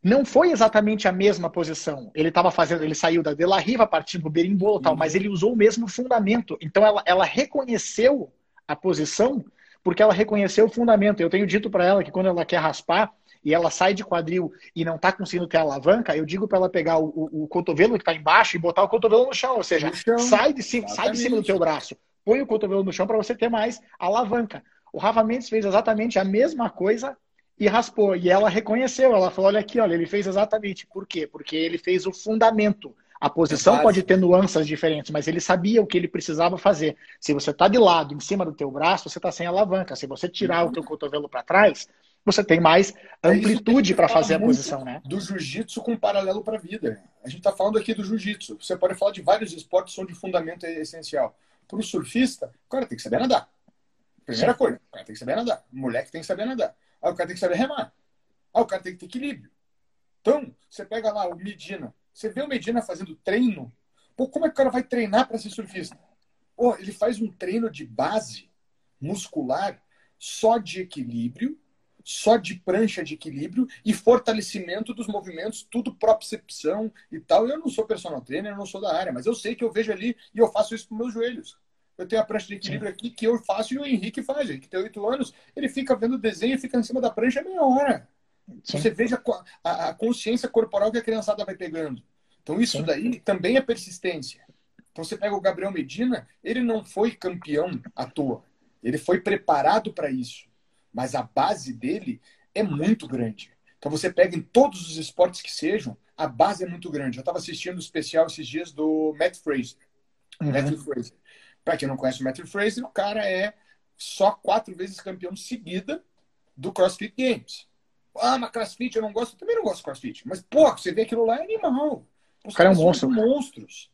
Não foi exatamente a mesma posição. Ele estava fazendo, ele saiu da De La Riva, partindo para o berimbolo tal, uhum. mas ele usou o mesmo fundamento. Então ela, ela reconheceu a posição porque ela reconheceu o fundamento. Eu tenho dito para ela que quando ela quer raspar, e ela sai de quadril e não está conseguindo ter alavanca, eu digo para ela pegar o, o, o cotovelo que está embaixo e botar o cotovelo no chão. Ou seja, chão. Sai, de cima, sai de cima do teu braço, põe o cotovelo no chão para você ter mais alavanca. O Rafa Mendes fez exatamente a mesma coisa e raspou. E ela reconheceu, ela falou: olha aqui, olha, ele fez exatamente. Por quê? Porque ele fez o fundamento. A posição pode ter nuances diferentes, mas ele sabia o que ele precisava fazer. Se você está de lado, em cima do teu braço, você está sem alavanca. Se você tirar uhum. o teu cotovelo para trás, você tem mais é amplitude é para fazer a posição, né? Do jiu-jitsu com paralelo para a vida. A gente está falando aqui do jiu-jitsu. Você pode falar de vários esportes onde o fundamento é essencial. Para o surfista, o cara tem que saber nadar. Primeira Sim. coisa, o cara tem que saber nadar. O moleque tem que saber nadar. Aí o cara tem que saber remar. Aí o cara tem que ter equilíbrio. Então, você pega lá o Medina. Você vê o Medina fazendo treino. Pô, como é que o cara vai treinar para ser surfista? Pô, ele faz um treino de base muscular só de equilíbrio só de prancha de equilíbrio e fortalecimento dos movimentos, tudo propriocepção e tal. Eu não sou personal trainer, eu não sou da área, mas eu sei que eu vejo ali e eu faço isso com meus joelhos. Eu tenho a prancha de equilíbrio Sim. aqui que eu faço e o Henrique faz. Ele que tem oito anos, ele fica vendo o desenho e fica em cima da prancha meia hora. Sim. Você veja a, a, consciência corporal que a criançada vai pegando. Então, isso Sim. daí também é persistência. Então, você pega o Gabriel Medina, ele não foi campeão à toa. Ele foi preparado para isso mas a base dele é muito grande. Então você pega em todos os esportes que sejam, a base é muito grande. Eu estava assistindo o especial esses dias do Matt Fraser. Uhum. Matthew Fraser. Para quem não conhece o Matthew Fraser, o cara é só quatro vezes campeão seguida do CrossFit Games. Ah, mas CrossFit eu não gosto. Eu também não gosto de CrossFit. Mas, pô, você vê aquilo lá é animal. Os o cara é um monstro. monstros.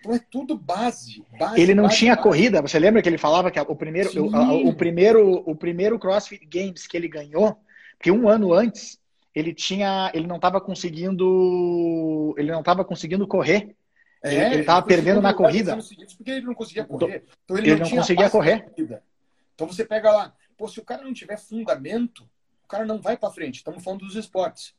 Então é tudo base. base ele não base, tinha base. corrida. Você lembra que ele falava que o primeiro, o, o, primeiro, o primeiro CrossFit Games que ele ganhou, que um ano antes ele tinha, ele não estava conseguindo, ele não estava conseguindo correr. É, ele estava perdendo na corrida. Porque ele não conseguia correr. Então ele, ele não, não conseguia correr. Então você pega lá, pô, se o cara não tiver fundamento, o cara não vai para frente. Estamos falando dos esportes.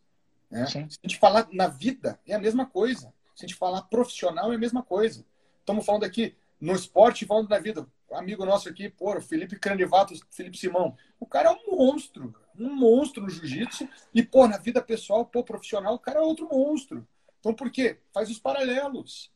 Né? Se a gente falar na vida, é a mesma coisa. Se a gente falar profissional, é a mesma coisa. Estamos falando aqui no esporte, falando da vida. amigo nosso aqui, pô, Felipe Cranivato, Felipe Simão. O cara é um monstro, um monstro no jiu-jitsu. E, pô, na vida pessoal, pô, profissional, o cara é outro monstro. Então, por quê? Faz os paralelos.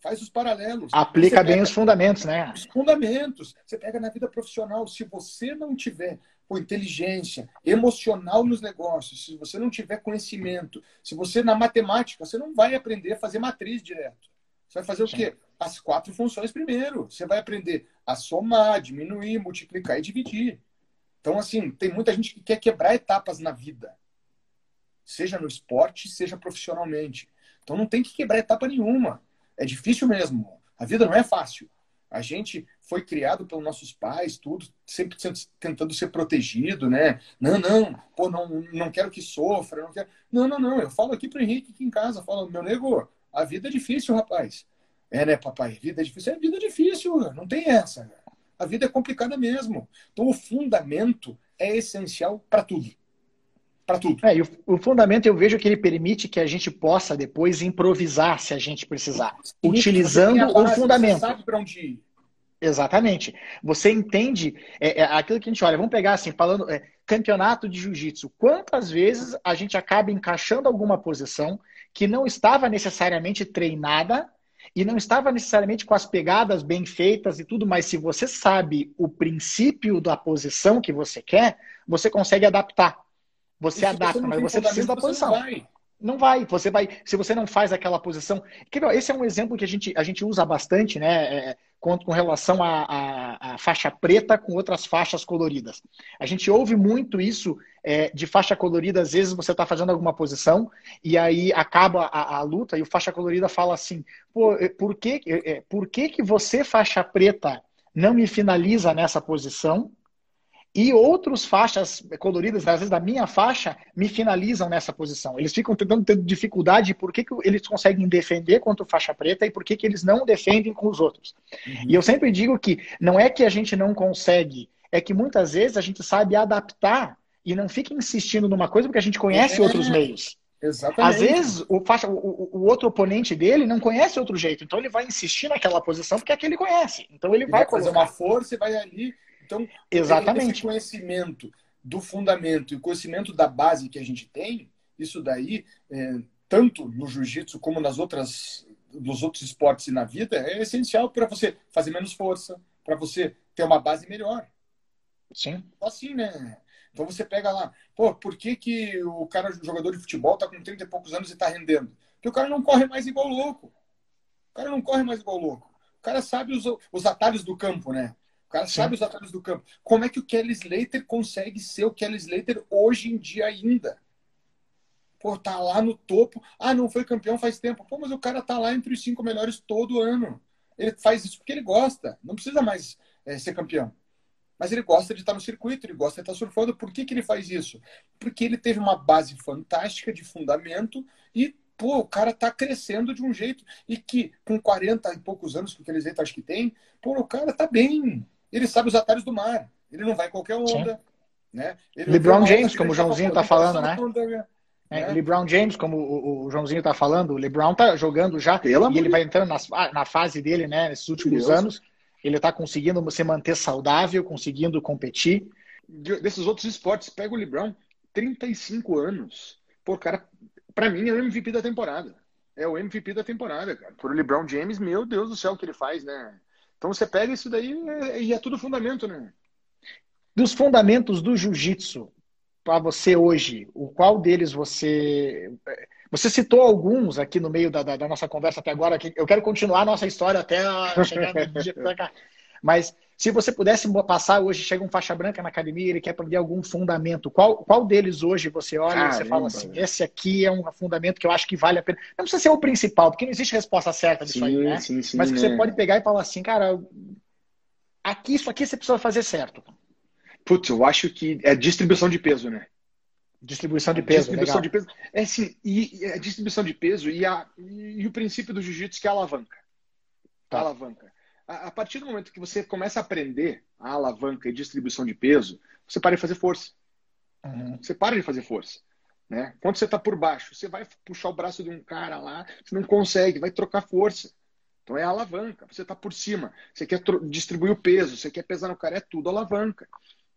Faz os paralelos. Aplica bem os fundamentos, né? Os fundamentos. Você pega na vida profissional. Se você não tiver com inteligência emocional nos negócios, se você não tiver conhecimento, se você na matemática, você não vai aprender a fazer matriz direto. Você vai fazer o quê? As quatro funções primeiro. Você vai aprender a somar, diminuir, multiplicar e dividir. Então, assim, tem muita gente que quer quebrar etapas na vida. Seja no esporte, seja profissionalmente. Então não tem que quebrar etapa nenhuma. É difícil mesmo. A vida não é fácil. A gente foi criado pelos nossos pais, tudo, sempre tentando ser protegido, né? Não, não, pô, não, não quero que sofra, não quero. Não, não, não. Eu falo aqui pro Henrique aqui em casa, falo, meu nego, a vida é difícil, rapaz. É, né, papai? Vida é difícil. É vida difícil, não tem essa. A vida é complicada mesmo. Então o fundamento é essencial para tudo para tudo. É, e o, o, fundamento eu vejo que ele permite que a gente possa depois improvisar se a gente precisar, Sim, utilizando base, o fundamento. Você sabe para onde ir. Exatamente. Você entende é, é, aquilo que a gente olha. Vamos pegar assim, falando é, campeonato de jiu-jitsu. Quantas vezes a gente acaba encaixando alguma posição que não estava necessariamente treinada e não estava necessariamente com as pegadas bem feitas e tudo, mas se você sabe o princípio da posição que você quer, você consegue adaptar. Você adapta, mas você precisa da posição. Não vai. não vai. Você vai. Se você não faz aquela posição. Esse é um exemplo que a gente, a gente usa bastante, né? É, com, com relação à faixa preta com outras faixas coloridas. A gente ouve muito isso é, de faixa colorida, às vezes você está fazendo alguma posição e aí acaba a, a, luta e o faixa colorida fala assim: Pô, é, por que, é, por que, que você, faixa preta, não me finaliza nessa posição? E outros faixas coloridas, às vezes da minha faixa, me finalizam nessa posição. Eles ficam tentando ter dificuldade por que, que eles conseguem defender contra o faixa preta e por que, que eles não defendem com os outros. Uhum. E eu sempre digo que não é que a gente não consegue, é que muitas vezes a gente sabe adaptar e não fica insistindo numa coisa porque a gente conhece é. outros meios. Exatamente. Às vezes o, faixa, o, o, outro oponente dele não conhece outro jeito, então ele vai insistir naquela posição porque é que ele conhece. Então ele, ele vai, vai fazer uma força e vai ali então, Exatamente. esse conhecimento do fundamento e o conhecimento da base que a gente tem, isso daí, é, tanto no jiu-jitsu como nas outras, nos outros esportes e na vida, é essencial para você fazer menos força, para você ter uma base melhor. Sim. Assim, né? Então você pega lá, pô, por que, que o cara, o jogador de futebol, tá com 30 e poucos anos e tá rendendo? Porque o cara não corre mais igual louco. O cara não corre mais igual louco. O cara sabe os, os atalhos do campo, né? O cara Sim. sabe os atalhos do campo. Como é que o Kelly Slater consegue ser o Kelly Slater hoje em dia ainda? Pô, tá lá no topo. Ah, não foi campeão faz tempo. Pô, mas o cara tá lá entre os cinco melhores todo ano. Ele faz isso porque ele gosta. Não precisa mais é, ser campeão. Mas ele gosta de estar no circuito, ele gosta de estar surfando. Por que, que ele faz isso? Porque ele teve uma base fantástica de fundamento e, pô, o cara tá crescendo de um jeito. E que com 40 e poucos anos que o Kelly Slater acho que tem, pô, o cara tá bem ele sabe os atalhos do mar. Ele não vai em qualquer onda. Né? LeBron James, como o Joãozinho está falando, né? É, né? LeBron James, como o, o Joãozinho está falando, o LeBron está jogando já Pela e ele vai entrando na, na fase dele, né? Nesses últimos Deus. anos, ele está conseguindo se manter saudável, conseguindo competir. Desses outros esportes, pega o LeBron, 35 anos. Pô, cara, para mim é o MVP da temporada. É o MVP da temporada, cara. Por o LeBron James, meu Deus do céu, o que ele faz, né? Então você pega isso daí e é tudo fundamento, né? Dos fundamentos do jiu-jitsu, para você hoje, o qual deles você. Você citou alguns aqui no meio da, da, da nossa conversa até agora, que eu quero continuar a nossa história até chegar no dia cá. Mas se você pudesse passar hoje, chega um faixa branca na academia e ele quer aprender algum fundamento, qual, qual deles hoje você olha Caramba, e você fala assim, esse aqui é um fundamento que eu acho que vale a pena. Não precisa ser o principal, porque não existe resposta certa disso sim, aí, né? Sim, sim, Mas que né? você pode pegar e falar assim, cara, aqui, isso aqui você precisa fazer certo. Putz, eu acho que é distribuição de peso, né? Distribuição de peso. Distribuição legal. de peso. É sim, e, a distribuição de peso e, a, e o princípio do jiu-jitsu que é a alavanca. Tá. A alavanca a, partir do momento que você começa a aprender a alavanca e distribuição de peso, você para de fazer força. Uhum. Você para de fazer força. Né? Quando você está por baixo, você vai puxar o braço de um cara lá, você não consegue, vai trocar força. Então é alavanca. Você está por cima, você quer distribuir o peso, você quer pesar no cara, é tudo alavanca.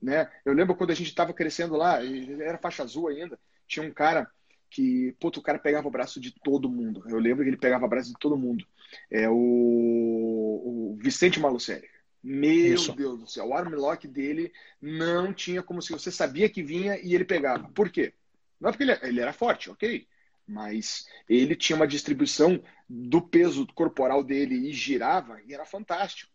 Né? Eu lembro quando a gente estava crescendo lá, era faixa azul ainda, tinha um cara que, puto, o cara pegava o braço de todo mundo. Eu lembro que ele pegava o braço de todo mundo. É o, o Vicente Malucelli. Meu Isso. Deus do céu, o armlock dele não tinha como se você sabia que vinha e ele pegava. Por quê? Não é porque ele, ele era forte, ok? Mas ele tinha uma distribuição do peso corporal dele e girava e era fantástico.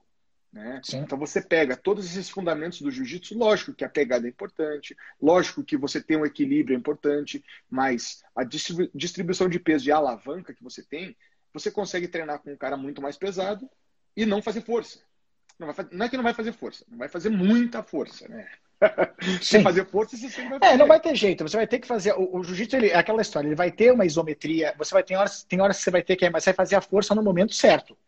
Né? Então você pega todos esses fundamentos do jiu-jitsu, lógico que a pegada é importante, lógico que você tem um equilíbrio é importante, mas a distribuição de peso e a alavanca que você tem, você consegue treinar com um cara muito mais pesado e não fazer força. Não, fazer, não é que não vai fazer força, não vai fazer muita força, né? Sem fazer força, você sempre vai fazer. É, não vai ter jeito. Você vai ter que fazer. O, o jiu-jitsu é aquela história. Ele vai ter uma isometria. Você vai ter horas, tem horas que você vai ter que, mas você vai fazer a força no momento certo.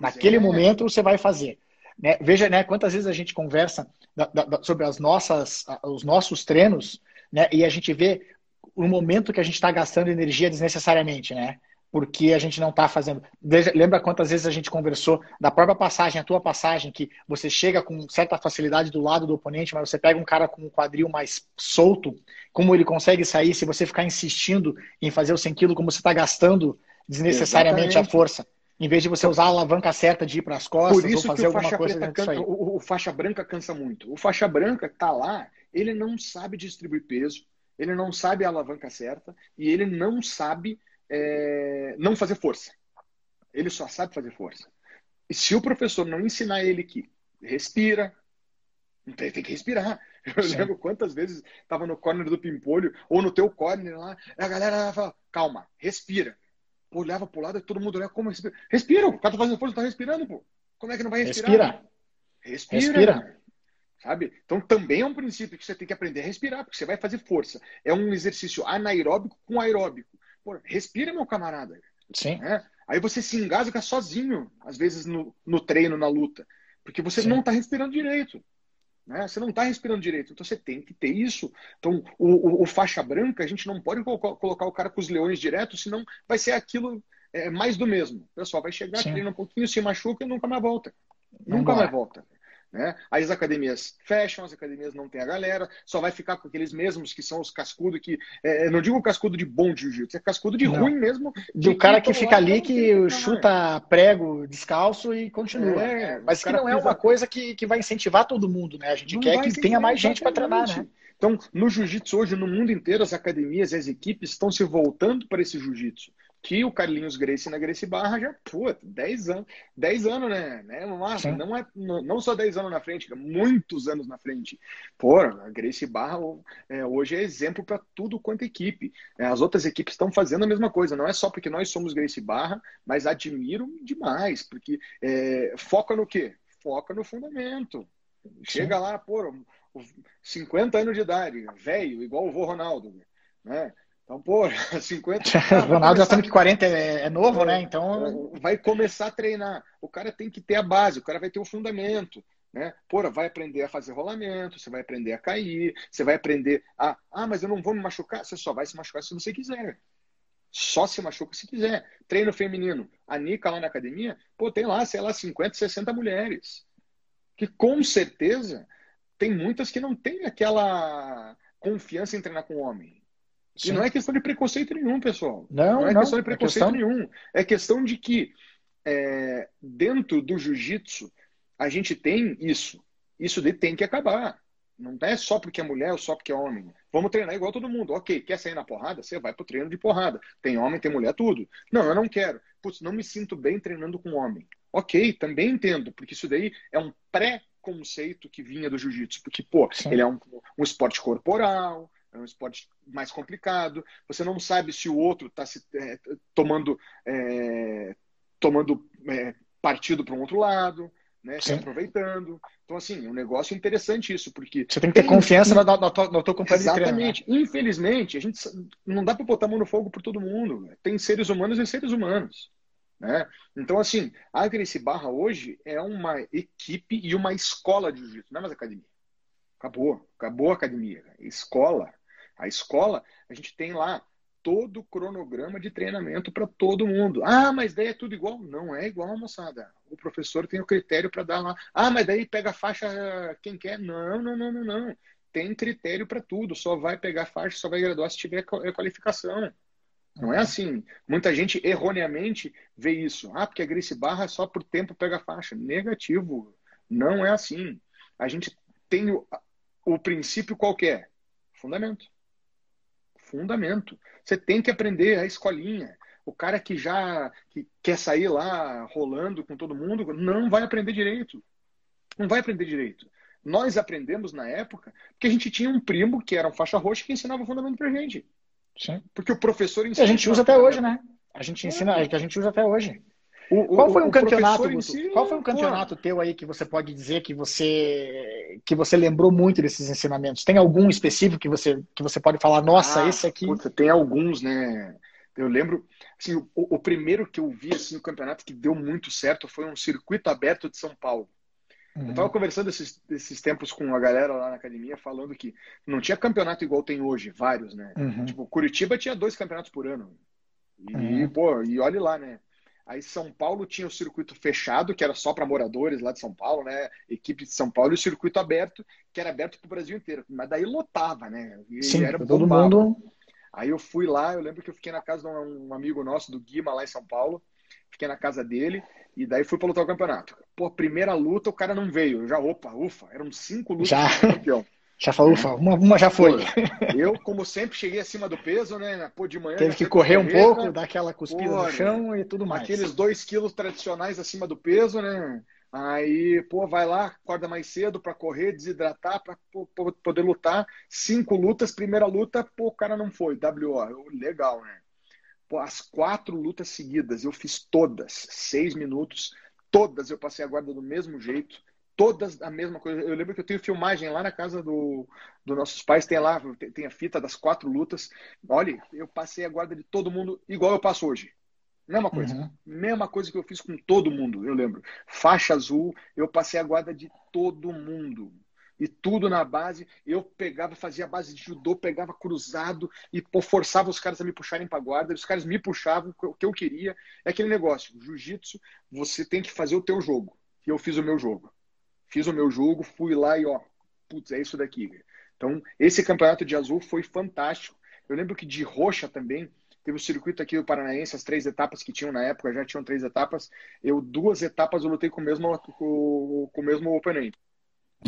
Naquele é. momento você vai fazer. Né? Veja, né, quantas vezes a gente conversa da, da, sobre as nossas, os nossos treinos, né, e a gente vê o momento que a gente está gastando energia desnecessariamente, né? Porque a gente não está fazendo. Veja, lembra quantas vezes a gente conversou da própria passagem, a tua passagem, que você chega com certa facilidade do lado do oponente, mas você pega um cara com um quadril mais solto, como ele consegue sair se você ficar insistindo em fazer o 100 kg, como você está gastando desnecessariamente Exatamente. a força em vez de você usar a alavanca certa de ir para as costas ou fazer alguma coisa cansa, o, o, faixa branca cansa muito. O faixa branca está lá, ele não sabe distribuir peso, ele não sabe a alavanca certa e ele não sabe é, não fazer força. Ele só sabe fazer força. E se o professor não ensinar ele que respira, tem, tem que respirar. Eu Sim. lembro quantas vezes estava no corner do pimpolho ou no teu corner lá, a galera fala, calma, respira olhava pro lado e todo mundo olhava como respira. Respira, o cara tá fazendo força, tá respirando, pô. Como é que não vai respirar? Respira. Respira. Respira. Sabe? Então também é um princípio que você tem que aprender a respirar, porque você vai fazer força. É um exercício anaeróbico com aeróbico. Pô, respira, meu camarada. Sim. É? Aí você se engasga sozinho, às vezes no, no treino, na luta. Porque você Sim. não está respirando direito. Né? Você não está respirando direito, então você tem que ter isso. Então, o, o, o faixa branca, a gente não pode colocar o cara com os leões direto, senão vai ser aquilo é, mais do mesmo. O pessoal vai chegar, treina um pouquinho, se machuca e nunca mais volta. Nunca mais volta. Né? Aí as academias fecham, as academias não tem a galera, só vai ficar com aqueles mesmos que são os cascudos que. É, não digo cascudo de bom jiu-jitsu, é cascudo de não. ruim mesmo. De o cara que fica ali, que chuta prego descalço e continua. É, Mas que não é uma coisa que, que vai incentivar todo mundo, né? A gente não quer que tenha mais gente para treinar, né? Então, no jiu-jitsu hoje, no mundo inteiro, as academias e as equipes estão se voltando para esse jiu-jitsu que o Carlinhos Grace na Grace Barra já, pô, 10 anos, 10 anos, né? né? Não, é, não só 10 anos na frente, muitos anos na frente. Pô, a Grace Barra é, hoje é exemplo para tudo quanto equipe. É, as outras equipes estão fazendo a mesma coisa, não é só porque nós somos Grace Barra, mas admiro demais, porque é, foca no quê? Foca no fundamento. Chega Sim. lá, pô, 50 anos de idade, velho, igual o vô Ronaldo, né? Então, pô, 50. o Ronaldo já sabe que 40 é, é novo, é, né? Então. Vai começar a treinar. O cara tem que ter a base, o cara vai ter o fundamento. Né? Pô, vai aprender a fazer rolamento, você vai aprender a cair, você vai aprender a. Ah, mas eu não vou me machucar. Você só vai se machucar se você quiser. Só se machuca se quiser. Treino feminino. A Nica lá na academia, pô, tem lá, sei lá, 50, 60 mulheres. Que com certeza tem muitas que não têm aquela confiança em treinar com homem. Sim. E não é questão de preconceito nenhum, pessoal. Não, não é não. questão de preconceito é questão... nenhum. É questão de que é, dentro do jiu-jitsu a gente tem isso. Isso de tem que acabar. Não é só porque é mulher ou só porque é homem. Vamos treinar igual todo mundo. Ok, quer sair na porrada? Você vai pro treino de porrada. Tem homem, tem mulher, tudo. Não, eu não quero. Putz, não me sinto bem treinando com homem. Ok, também entendo, porque isso daí é um pré-conceito que vinha do jiu-jitsu. Porque, pô, Sim. ele é um, um esporte corporal, é um esporte mais complicado. Você não sabe se o outro está se é, tomando é, tomando é, partido para um outro lado, né? Se aproveitando. Então, assim, um negócio interessante isso, porque. Você tem que ter tem, confiança na, na, na, tua, na tua companhia Exatamente. Né? Infelizmente, a gente não dá para botar a mão no fogo por todo mundo. Tem seres humanos e seres humanos. Né? Então, assim, a Gracie Barra hoje é uma equipe e uma escola de jiu-jitsu, não é mais academia. Acabou, acabou a academia. Escola a escola, a gente tem lá todo o cronograma de treinamento para todo mundo. Ah, mas daí é tudo igual? Não é igual, moçada. O professor tem o critério para dar lá. Ah, mas daí pega a faixa quem quer? Não, não, não, não, não. Tem critério para tudo. Só vai pegar faixa, só vai graduar se tiver qualificação. Não é assim. Muita gente erroneamente vê isso. Ah, porque a Grace Barra só por tempo pega faixa. Negativo. Não é assim. A gente tem o, o princípio qualquer. Fundamento. Fundamento. Você tem que aprender a escolinha. O cara que já que quer sair lá rolando com todo mundo não vai aprender direito. Não vai aprender direito. Nós aprendemos na época porque a gente tinha um primo que era um faixa roxa que ensinava o fundamento pra gente. Sim. Porque o professor ensina. a gente usa até hoje, né? A gente ensina, é. que a gente usa até hoje. O, Qual foi um campeonato? Si, Qual foi um campeonato pô. teu aí que você pode dizer que você que você lembrou muito desses ensinamentos? Tem algum específico que você que você pode falar? Nossa, ah, esse aqui. Puta, tem alguns, né? Eu lembro, assim, o, o, primeiro que eu vi assim no campeonato que deu muito certo foi um circuito aberto de São Paulo. Uhum. Eu estava conversando esses, esses tempos com a galera lá na academia, falando que não tinha campeonato igual tem hoje, vários, né? Uhum. Tipo, Curitiba tinha dois campeonatos por ano. E, uhum. pô, e olhe lá, né? Aí São Paulo tinha o circuito fechado, que era só para moradores lá de São Paulo, né? Equipe de São Paulo, e o circuito aberto, que era aberto para o Brasil inteiro. Mas daí lotava, né? E Sim, era todo mundo. Aí eu fui lá, eu lembro que eu fiquei na casa de um amigo nosso, do Guima, lá em São Paulo. Fiquei na casa dele e daí fui para lutar o campeonato. Pô, primeira luta o cara não veio. Eu já, opa, ufa, eram cinco lutas já, campeão. Já falou, ufa, uma, uma já foi. Pô, eu, como sempre, cheguei acima do peso, né? Pô, de manhã. Teve que correr um pouco, dar aquela cuspida pô, no chão e tudo mais. Aqueles dois quilos tradicionais acima do peso, né? Aí, pô, vai lá, acorda mais cedo para correr, desidratar, para poder lutar. Cinco lutas, primeira luta, pô, o cara não foi. WO, legal, né? Pô, as quatro lutas seguidas, eu fiz todas, seis minutos, todas eu passei a guarda do mesmo jeito, todas a mesma coisa. Eu lembro que eu tenho filmagem lá na casa do, do nossos pais, tem lá, tem a fita das quatro lutas. Olha, eu passei a guarda de todo mundo igual eu passo hoje. Mesma coisa. Uhum. Mesma coisa que eu fiz com todo mundo, eu lembro. Faixa azul, eu passei a guarda de todo mundo. E tudo na base. Eu pegava, fazia base de judô, pegava cruzado e pô, forçava os caras a me puxarem para guarda. Os caras me puxavam, o que eu queria. É aquele negócio. Jiu-jitsu, você tem que fazer o teu jogo. E eu fiz o meu jogo. Fiz o meu jogo, fui lá e ó, putz, é isso daqui. Então, esse campeonato de azul foi fantástico. Eu lembro que de roxa também, Teve o circuito aqui do Paranaense, as três etapas que tinham na época, já tinham três etapas. Eu, duas etapas, eu lutei com o mesmo, com, com o mesmo oponente.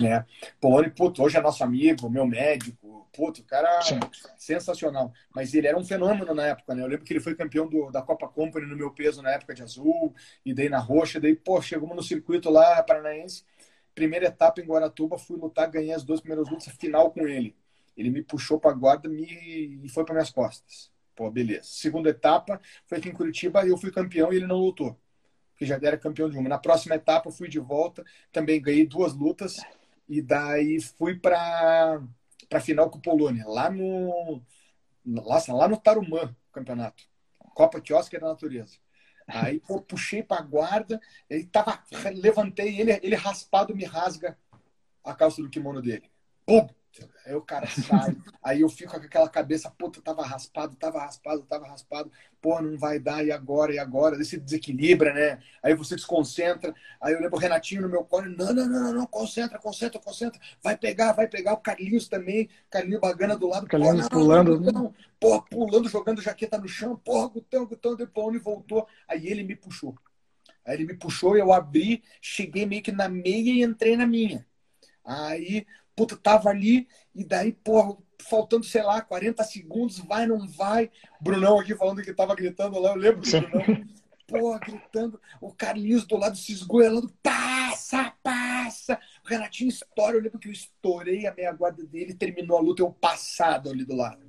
É. Poloni, puto, hoje é nosso amigo, meu médico, puto, o cara Sim. sensacional. Mas ele era um fenômeno na época, né? Eu lembro que ele foi campeão do, da Copa Company no meu peso na época de azul, e daí na roxa, daí, pô, chegamos no circuito lá, paranaense, primeira etapa em Guaratuba, fui lutar, ganhei as duas primeiras lutas, final com ele. Ele me puxou para guarda me, e foi para minhas costas. Pô, beleza. Segunda etapa foi aqui em Curitiba eu fui campeão e ele não lutou. Porque já era campeão de uma. Na próxima etapa fui de volta, também ganhei duas lutas e daí fui para para final com o Polônia, lá no lá, lá no Tarumã, campeonato. Copa Quiosque da Natureza. Aí pô, puxei para guarda, ele tava levantei ele, ele raspado me rasga a calça do kimono dele. Pum! Aí o cara sai, aí eu fico com aquela cabeça, puta, tava raspado, tava raspado, tava raspado, pô, não vai dar, e agora, e agora? Aí se desequilibra, né? Aí você desconcentra, aí eu lembro o Renatinho no meu colo, não, não, não, não, não, concentra, concentra, concentra, vai pegar, vai pegar, o Carlinhos também, Carlinhos Bagana do lado, Carlinhos pulando, não, porra, pulando, jogando jaqueta no chão, porra, Gutão, Gutão, depois e voltou, aí ele me puxou. Aí ele me puxou, eu abri, cheguei meio que na meia e entrei na minha. Aí puta, tava ali, e daí, porra, faltando, sei lá, 40 segundos, vai, não vai. Brunão aqui falando que tava gritando lá, eu lembro do Brunão. Porra, gritando, o Carlinhos do lado se esgoelando, passa, passa. O Renatinho estoura, eu lembro que eu estourei a meia guarda dele, terminou a luta, eu passado ali do lado.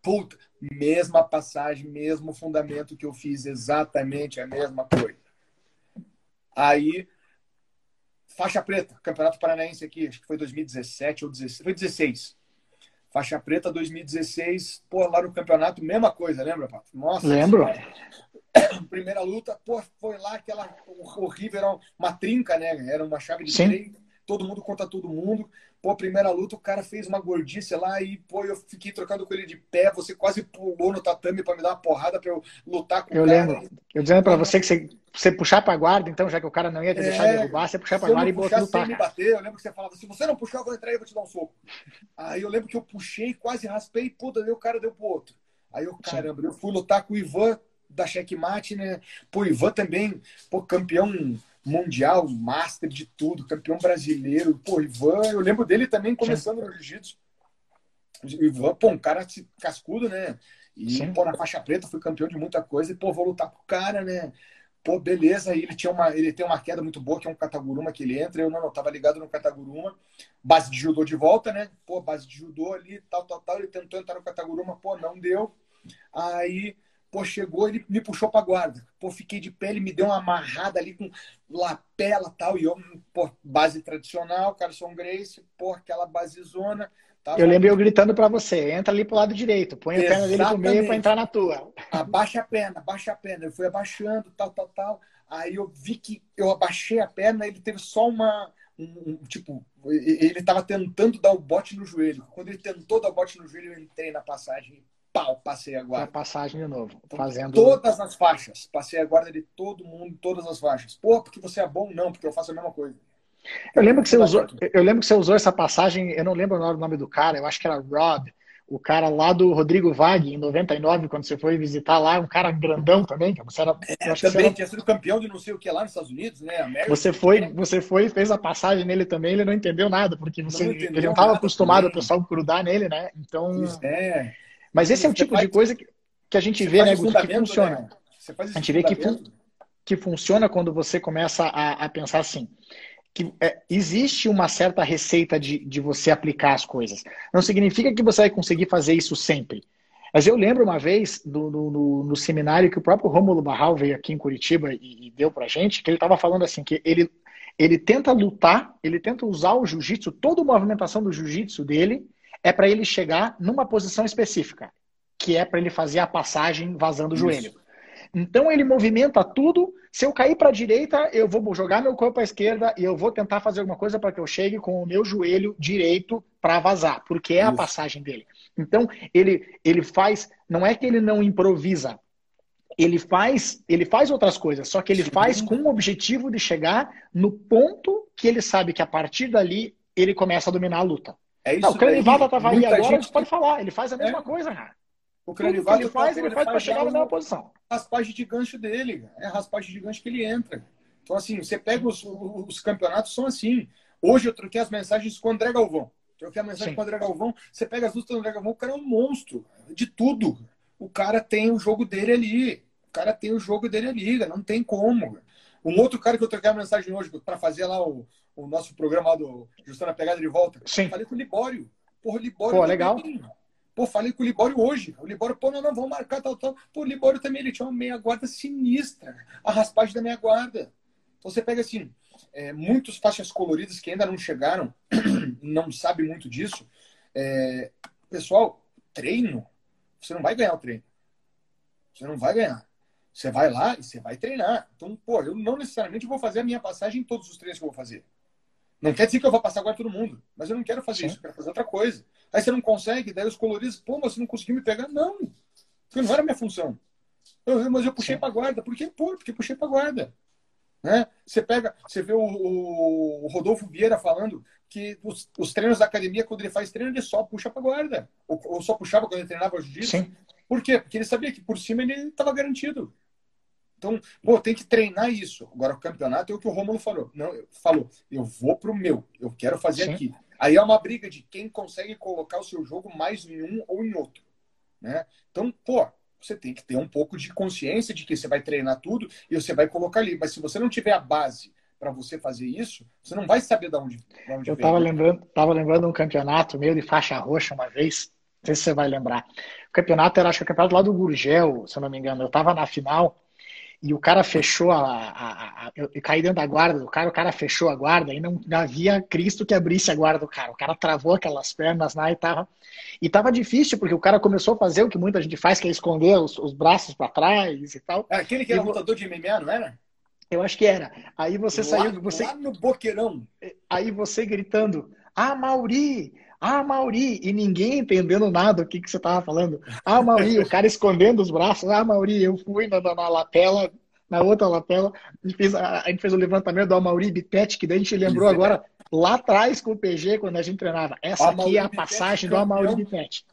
Puta, mesma passagem, mesmo fundamento que eu fiz, exatamente a mesma coisa. Aí Faixa preta, Campeonato Paranaense aqui, acho que foi 2017 ou 16, foi 16. Faixa preta 2016, pô, lá no campeonato, mesma coisa, lembra, Pato? Nossa. Lembro. Primeira luta, pô, foi lá aquela horrível, era uma trinca, né? Era uma chave de Sim. três, todo mundo contra todo mundo. Pô, primeira luta, o cara fez uma gordice lá e, pô, eu fiquei trocando com ele de pé. Você quase pulou no tatame para me dar uma porrada para eu lutar com eu o cara. Eu lembro. Eu dizendo para você que você, você puxar para guarda, então, já que o cara não ia te é, deixar derrubar, você puxar para guarda e botar lutar. me bater, eu lembro que você falava, se você não puxar, eu vou entrar e vou te dar um soco. Aí eu lembro que eu puxei, quase raspei, puta, daí o cara deu pro outro. Aí eu, caramba, Sim. eu fui lutar com o Ivan da Checkmate, né? Pô, Ivan também, pô, campeão mundial, master de tudo, campeão brasileiro. Pô, Ivan, eu lembro dele também começando Sim. no jiu-jitsu. Ivan, pô, um cara cascudo, né? E, Sim. pô, na faixa preta foi campeão de muita coisa e, pô, vou lutar com o cara, né? Pô, beleza, ele tinha uma, ele tem uma queda muito boa, que é um Kataguruma que ele entra, eu não, não tava ligado no Kataguruma, base de judô de volta, né? Pô, base de judô ali, tal, tal, tal, ele tentou entrar no Kataguruma, pô, não deu. Aí, pô, chegou, ele me puxou pra guarda. Pô, fiquei de pé, ele me deu uma amarrada ali com lapela tal, e eu, pô, base tradicional, Carson Grace, pô, aquela base zona. Eu lembro eu gritando para você, entra ali pro lado direito, põe Exatamente. a perna dele pro meio para entrar na tua. Abaixa a perna, abaixa a perna. Eu fui abaixando, tal, tal, tal. Aí eu vi que eu abaixei a perna, ele teve só uma. Um, um, tipo, ele estava tentando dar o bote no joelho. Quando ele tentou dar o bote no joelho, eu entrei na passagem pau, passei agora. passagem de novo. Então, fazendo... Todas as faixas. Passei a guarda de todo mundo, todas as faixas. Pô, porque você é bom? Não, porque eu faço a mesma coisa. Eu lembro que você usou, eu lembro que você usou essa passagem, eu não lembro o nome do cara, eu acho que era Rob, o cara lá do Rodrigo Vag, em 99, quando você foi visitar lá, um cara grandão também. Você era, é, também era... tinha sido campeão de não sei o que lá nos Estados Unidos, né? América, você foi, né? você foi, fez a passagem nele também, ele não entendeu nada, porque você, não ele não estava acostumado o pessoal grudar nele, né? Então. É. Mas esse é o tipo faz, de coisa que, que a gente vê, né, Guto, que funciona. Né? a gente vê que, fun, que funciona quando você começa a, a pensar assim que é, existe uma certa receita de, de você aplicar as coisas. Não significa que você vai conseguir fazer isso sempre. Mas eu lembro uma vez do, no, no, seminário que o próprio Rômulo Barral veio aqui em Curitiba e, e deu pra gente, que ele estava falando assim, que ele, ele tenta lutar, ele tenta usar o jiu-jitsu, toda a movimentação do jiu-jitsu dele é para ele chegar numa posição específica, que é para ele fazer a passagem vazando isso. o joelho. Então ele movimenta tudo. Se eu cair para a direita, eu vou jogar meu corpo à esquerda e eu vou tentar fazer alguma coisa para que eu chegue com o meu joelho direito para vazar, porque é Isso. a passagem dele. Então ele ele faz, não é que ele não improvisa, ele faz, ele faz outras coisas, só que ele faz com o objetivo de chegar no ponto que ele sabe que a partir dali ele começa a dominar a luta. É isso não, o Canivada estava aí agora, gente... pode falar, ele faz a mesma é. coisa, cara. O Cranivale ele faz, ele faz para chegar na mesma posição. Raspagem de gancho dele, é a raspagem de gancho que ele entra. Então, assim, você pega os, os campeonatos, são assim. Hoje eu troquei as mensagens com o André Galvão. Troquei a mensagem Sim. com o André Galvão. Você pega as lutas do André Galvão, o cara é um monstro. De tudo. O cara tem o jogo dele ali. O cara tem o jogo dele ali. Não tem como. Um outro cara que eu troquei a mensagem hoje para fazer lá o, o nosso programa do Justando a Pegada de Volta. Sim. Falei com o Libório. Porra, o Libório. Pô, legal. Pô, falei com o Libório hoje. O Libório, pô, não, não, vamos marcar tal, tal. Pô, o Libório também, ele tinha uma meia guarda sinistra. A raspagem da meia guarda. Então você pega assim, é, muitos faixas coloridas que ainda não chegaram, não sabe muito disso. É, pessoal, treino, você não vai ganhar o treino. Você não vai ganhar. Você vai lá e você vai treinar. Então, pô, eu não necessariamente vou fazer a minha passagem em todos os treinos que eu vou fazer. Não quer dizer que eu vou passar agora todo mundo, mas eu não quero fazer Sim. isso, eu quero fazer outra coisa. Aí você não consegue, daí os coloridos, pô, mas você não conseguiu me pegar? Não, porque não era minha função. Eu, mas eu puxei para guarda. Por que? Pô, porque puxei para guarda. Né? Você pega, você vê o, o, Rodolfo Vieira falando que os, os, treinos da academia, quando ele faz treino, ele só puxa para guarda. Ou, ou, só puxava quando ele treinava jiu-jitsu. Por quê? Porque ele sabia que por cima ele estava garantido. Então, pô, tem que treinar isso. Agora, o campeonato é o que o Romulo falou. Não, falou, eu vou pro meu, eu quero fazer Sim. aqui. Aí é uma briga de quem consegue colocar o seu jogo mais em um ou em outro. Né? Então, pô, você tem que ter um pouco de consciência de que você vai treinar tudo e você vai colocar ali. Mas se você não tiver a base para você fazer isso, você não vai saber de onde, de onde Eu estava lembrando, tava lembrando um campeonato meio de faixa roxa uma vez, não sei se você vai lembrar. O campeonato era, acho que o campeonato lá do Gurgel, se eu não me engano. Eu estava na final e o cara fechou a, a, a, eu caí dentro da guarda do cara, o cara fechou a guarda e não, não havia Cristo que abrisse a guarda do cara. O cara travou aquelas pernas lá e tava e tava difícil porque o cara começou a fazer o que muita gente faz, que é esconder os, os braços para trás e tal. É aquele que era e, lutador de MMA, não era? Eu acho que era. Aí você lá, saiu, você lá no boqueirão. Aí você gritando: "Ah, Mauri, ah, Mauri, e ninguém entendendo nada o que, que você estava falando. Ah, Mauri, o cara escondendo os braços. Ah, Mauri, eu fui na, na, na lapela, na outra lapela, a gente, fez, a, a gente fez o levantamento do Mauri Bitete, que daí a gente lembrou agora lá atrás com o PG, quando a gente treinava. Essa aqui é a passagem do Amaury Bittet.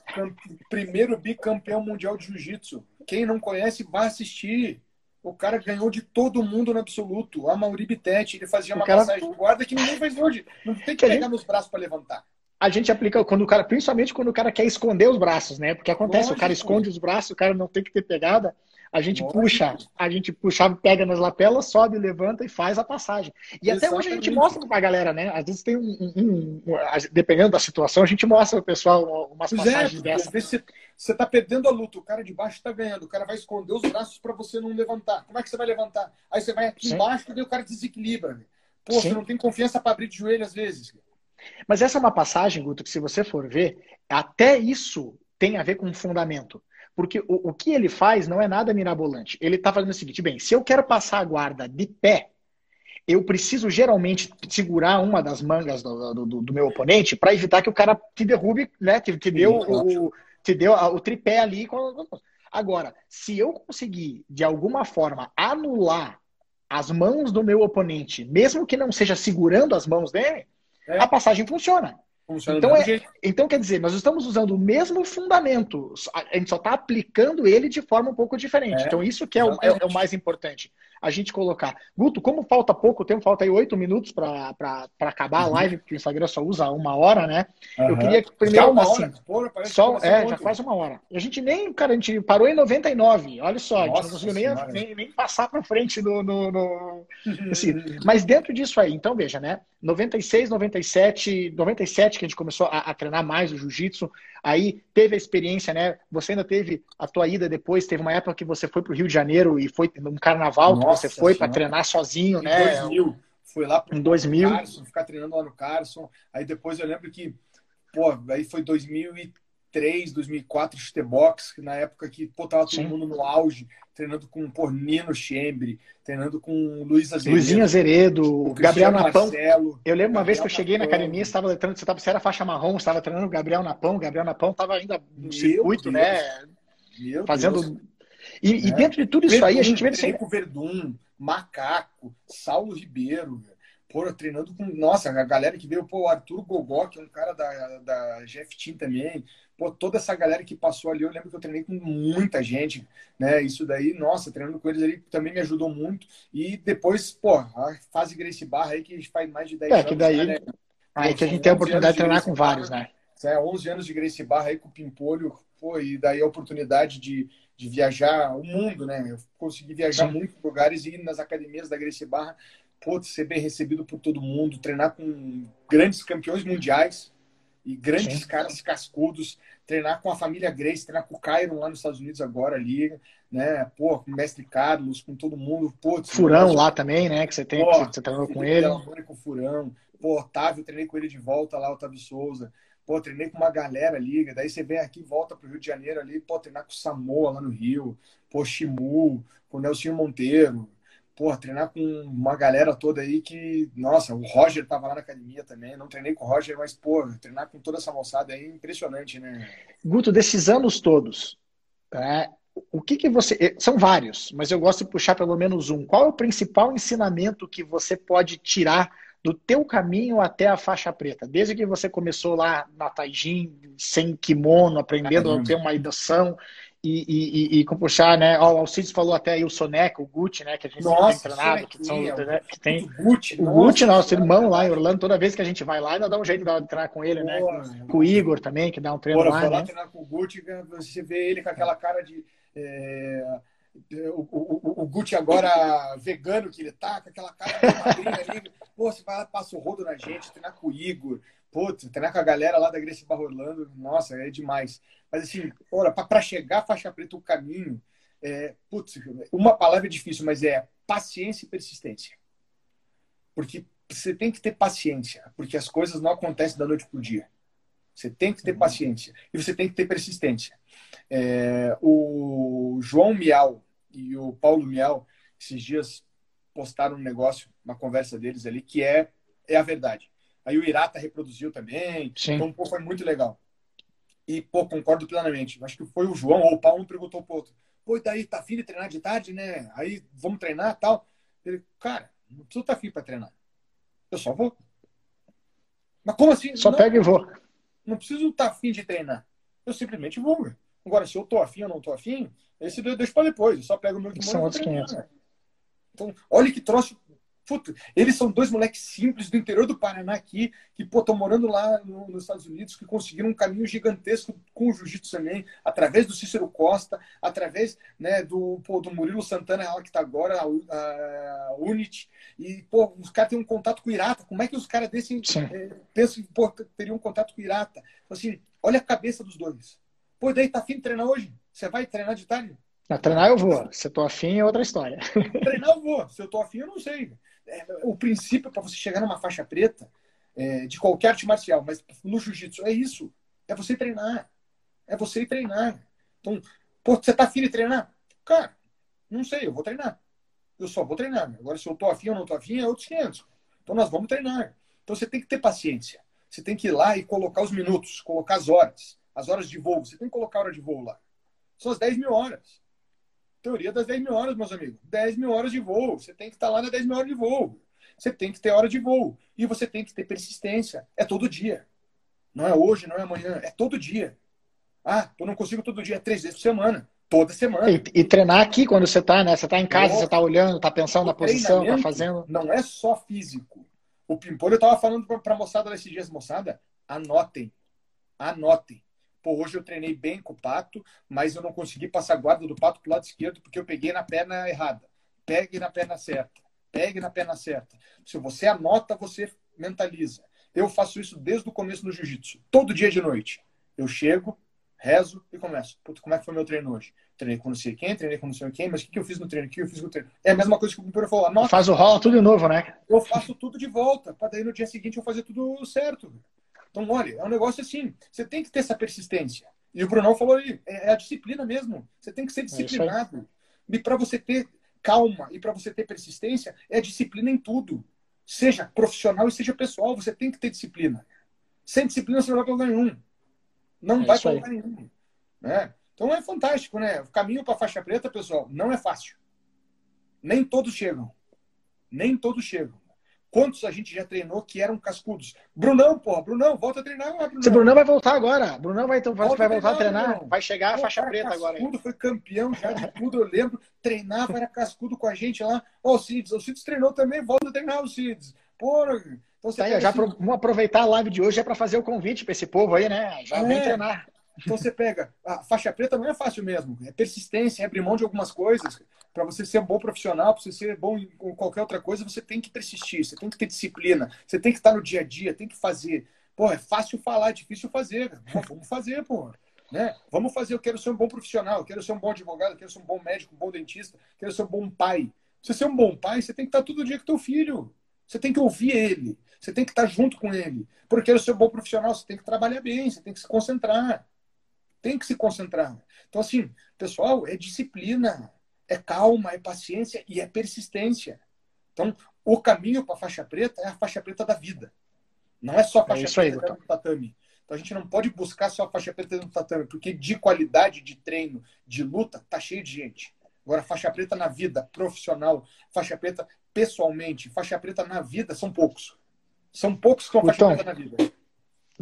Primeiro bicampeão mundial de jiu-jitsu. Quem não conhece, vai assistir. O cara ganhou de todo mundo no absoluto. A Mauri Bittet, ele fazia uma cara... passagem de guarda que ninguém faz hoje. Não tem que, pegar nos braços para levantar. A gente aplica quando o cara, principalmente quando o cara quer esconder os braços, né? Porque acontece, Lógico. o cara esconde os braços, o cara não tem que ter pegada. A gente Lógico. puxa, a gente puxa, pega nas lapelas, sobe, levanta e faz a passagem. E Exatamente. até hoje a gente mostra pra galera, né? Às vezes tem um, um, um, dependendo da situação, a gente mostra pro pessoal umas pois é, passagens é, dessas. Você tá perdendo a luta, o cara de baixo tá ganhando, o cara vai esconder os braços para você não levantar. Como é que você vai levantar? Aí você vai aqui Sim. embaixo e o cara desequilibra. Pô, Sim. você não tem confiança para abrir de joelho às vezes. Mas essa é uma passagem, Guto, que se você for ver, até isso tem a ver com fundamento. Porque o, o que ele faz não é nada mirabolante. Ele está fazendo o seguinte: bem, se eu quero passar a guarda de pé, eu preciso geralmente segurar uma das mangas do, do, do meu oponente para evitar que o cara te derrube, né? Te, te deu, o, te deu o tripé ali. Agora, se eu conseguir, de alguma forma, anular as mãos do meu oponente, mesmo que não seja segurando as mãos dele, é. a passagem funciona. Funciona então, é, então, quer dizer, nós estamos usando o mesmo fundamento, a gente só está aplicando ele de forma um pouco diferente. É, então, isso que é o, é, é o, mais importante, a gente colocar. Guto, como falta pouco tempo, falta aí oito minutos para acabar uhum. a live, porque o Instagram só usa uma hora, né? Uhum. Eu queria primeiro. Já uma assim, hora? Porra, só, é, já faz uma hora. A gente nem, cara, a gente parou em 99, olha só, Nossa, a gente não conseguiu nem, nem, nem, passar para frente no. no, no assim. Mas dentro disso aí, então veja, né? 96, 97, 97 que a gente começou a, a treinar mais o jiu-jitsu. Aí teve a experiência, né? Você ainda teve a tua ida depois, teve uma época que você foi para o Rio de Janeiro e foi num carnaval Nossa, que você foi para treinar sozinho, em né? 2000. Fui lá para 2000. Carson, ficar treinando lá no Carson. Aí depois eu lembro que, pô, aí foi 2003 2003, 2004, chutebox, na época que pô, tava todo Sim. mundo no auge, treinando com pô, Nino Chembre, treinando com Luiz Azeredo. Luizinho Azeredo, Gabriel Napão. Marcelo, eu lembro uma vez que eu cheguei Napão. na academia, estava treinando, você, tava, você era faixa marrom, estava treinando o Gabriel Napão, o Gabriel Napão estava ainda no circuito, Deus. né? Meu fazendo. Deus. E, é. e, dentro de tudo isso Verdun, aí, a gente vê assim. Verdun, Macaco, Saulo Ribeiro, pô, treinando com. Nossa, a galera que veio, pô, o Arthur Gogó, que é um cara da, da Jeff Team também. Pô, toda essa galera que passou ali, eu lembro que eu treinei com muita gente, né? Isso daí, nossa, treinando com eles ali também me ajudou muito. E depois, pô, a fase Grace Barra aí, que a gente faz mais de 10 é, anos. Que daí, né? Aí que a gente tem a oportunidade de treinar com vários, né? É, 11 anos de Grace Barra aí com o Pimpolho, pô, e daí a oportunidade de, de viajar o mundo, né? Eu consegui viajar Sim. muito lugares e ir nas academias da Grace Barra pô, ser bem recebido por todo mundo, treinar com grandes campeões mundiais e grandes Sim. caras cascudos, treinar com a família Grace, treinar com o Cairo lá nos Estados Unidos agora ali, né? Pô, com o mestre Carlos, com todo mundo. Pô, Furão lá também, né? Que você tem, pô, que você treinou com ele. Com o Furão. Pô, Otávio, treinei com ele de volta lá, Otávio Souza. Pô, treinei com uma galera ali, daí você vem aqui, volta pro Rio de Janeiro ali, pô, treinar com o Samoa lá no Rio, pô, Shimu, com o Nelson Monteiro, porra, treinar com uma galera toda aí que, nossa, o Roger tava lá na academia também, não treinei com o Roger, mas, pô, treinar com toda essa moçada aí é impressionante, né? Guto, desses anos todos, né, o que que você... Eh, são vários, mas eu gosto de puxar pelo menos um. Qual é o principal ensinamento que você pode tirar do teu caminho até a faixa preta? Desde que você começou lá na Taijin, sem kimono, aprendendo Caramba. a ter uma educação e, e, e, com puxar, né? Ó, o Alcides falou até aí o Soneca, o Gucci, né? Que a gente nossa, tem treinado, que, são, né, que tem. O Gucci, o Gucci nosso irmão lá em Orlando, toda vez que a gente vai lá, ainda dá um jeito de treinar com ele, né? Com, com, o Igor também, que dá um treino lá. Né? lá treinar com o Gucci, você vê ele com aquela cara de. É... O, o, o, Gucci agora vegano que ele tá, com aquela cara de ali. Pô, você vai lá, passa o rodo na gente, treinar com o Igor. Putz, treinar com a galera lá da Gracie Barro Orlando, nossa, é demais. Mas assim, para chegar a faixa preta, o caminho, é, putz, uma palavra é difícil, mas é paciência e persistência. Porque você tem que ter paciência, porque as coisas não acontecem da noite para o dia. Você tem que ter uhum. paciência e você tem que ter persistência. É, o João Miau e o Paulo Miau, esses dias, postaram um negócio, uma conversa deles ali, que é, é a verdade. Aí o Irata reproduziu também. Sim. Então, pô, foi muito legal. E, pô, concordo plenamente. Acho que foi o João ou o Paulo perguntou pro outro. Pô, e daí, tá afim de treinar de tarde, né? Aí, vamos treinar tal. Ele, cara, não preciso estar tá afim para treinar. Eu só vou. Mas como assim? Só não, pega e voa. Não preciso estar afim de treinar. Eu simplesmente vou. Agora, se eu tô afim ou não tô afim, esse eu deixo para depois. Eu só pego o meu kimono São outros 500. Então, olha que troço Puta, eles são dois moleques simples do interior do Paraná aqui, que estão morando lá no, nos Estados Unidos, que conseguiram um caminho gigantesco com o jiu-jitsu também, através do Cícero Costa, através né, do, pô, do Murilo Santana, lá que está agora, a, a, Unity. E, pô, os caras têm um contato com o Irata. Como é que os caras desse é, pensam que pô, teriam um contato com o Irata? Então, assim, olha a cabeça dos dois. Pô, daí tá afim de treinar hoje? Você vai treinar de tarde? Na treinar eu vou. Se eu tô afim é outra história. Treinar eu vou. Se eu tô afim, eu não sei o princípio para você chegar numa faixa preta é, de qualquer arte marcial, mas no jiu-jitsu é isso. É você treinar. É você treinar. Então, pô, você tá afim de treinar? Cara, não sei, eu vou treinar. Eu só vou treinar. Agora, se eu tô afim ou não tô afim, é outros 500. Então, nós vamos treinar. Então, você tem que ter paciência. Você tem que ir lá e colocar os minutos, colocar as horas, as horas de voo. Você tem que colocar a hora de voo lá. São as 10 mil horas. Teoria das 10 mil horas, meus amigos. 10 mil horas de voo. Você tem que estar lá nas 10 mil horas de voo. Você tem que ter hora de voo. E você tem que ter persistência. É todo dia. Não é hoje, não é amanhã. É todo dia. Ah, eu não consigo todo dia, três vezes por semana. Toda semana. E, e treinar aqui quando você está, né? Você está em casa, você está olhando, está pensando na posição, está fazendo. Não é só físico. O Pimpolho eu estava falando para a moçada nesses dias, moçada, anotem. Anotem. Pô, hoje eu treinei bem com o pato, mas eu não consegui passar a guarda do pato pro lado esquerdo porque eu peguei na perna errada. Pegue na perna certa. Pegue na perna certa. Se você anota, você mentaliza. Eu faço isso desde o começo no jiu-jitsu. Todo dia de noite. Eu chego, rezo e começo. Puta, como é que foi meu treino hoje? Treinei com não sei quem, treinei com não sei quem, mas o que, que eu fiz no treino? O que eu fiz no treino? É a mesma coisa que o Pimpero falou. Anota. Faz o rola tudo de novo, né? Eu faço tudo de volta, para daí no dia seguinte eu fazer tudo certo. Então, olha, é um negócio assim, você tem que ter essa persistência. E o Brunão falou aí, é, é a disciplina mesmo. Você tem que ser é disciplinado. É e para você ter calma e para você ter persistência, é disciplina em tudo. Seja profissional e seja pessoal, você tem que ter disciplina. Sem disciplina você não vai para lugar nenhum. Não é vai para lugar nenhum. Né? Então é fantástico, né? O caminho para faixa preta, pessoal, não é fácil. Nem todos chegam. Nem todos chegam. Quantos a gente já treinou que eram cascudos? Brunão, porra, Brunão, volta a treinar agora, Brunão. Brunão vai voltar agora. Brunão vai, vai, volta vai voltar a treinar. Brunão. Vai chegar a faixa preta cascudo, agora. Cascudo, foi campeão já de tudo, eu lembro. Treinava, era cascudo com a gente lá. Ó, oh, o Cids, o Cids treinou também, volta a treinar o Cids. Porra. Então, você tá aí, já assim... vamos aproveitar a live de hoje é para fazer o convite para esse povo aí, né? Já é. vem treinar. Então você pega, a faixa preta não é fácil mesmo, é persistência, é abrir mão de algumas coisas. Para você ser um bom profissional, para você ser bom em qualquer outra coisa, você tem que persistir, você tem que ter disciplina, você tem que estar no dia a dia, tem que fazer. Pô, é fácil falar, é difícil fazer. Pô, vamos fazer, pô. Né? Vamos fazer, eu quero ser um bom profissional, eu quero ser um bom advogado, eu quero ser um bom médico, um bom dentista, eu quero ser um bom pai. Pra você ser um bom pai, você tem que estar todo dia com teu filho. Você tem que ouvir ele, você tem que estar junto com ele. Porque eu quero ser um bom profissional, você tem que trabalhar bem, você tem que se concentrar. Tem que se concentrar. Então, assim, pessoal, é disciplina, é calma, é paciência e é persistência. Então, o caminho para a faixa preta é a faixa preta da vida. Não é só a faixa é preta do tatame. Então a gente não pode buscar só a faixa preta do tatame, porque de qualidade de treino, de luta, tá cheio de gente. Agora, faixa preta na vida, profissional, faixa preta pessoalmente, faixa preta na vida, são poucos. São poucos com faixa então, preta na vida.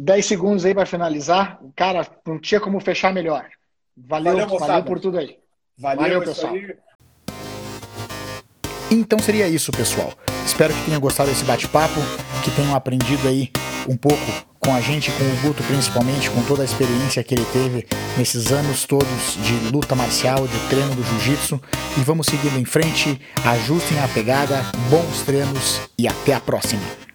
10 segundos aí para finalizar. Cara, não tinha como fechar melhor. Valeu, valeu, valeu por tudo aí. Valeu, valeu pessoal. Aí. Então seria isso, pessoal. Espero que tenham gostado desse bate-papo, que tenham aprendido aí um pouco com a gente, com o Guto principalmente, com toda a experiência que ele teve nesses anos todos de luta marcial, de treino do jiu-jitsu. E vamos seguindo em frente, ajustem a pegada, bons treinos e até a próxima.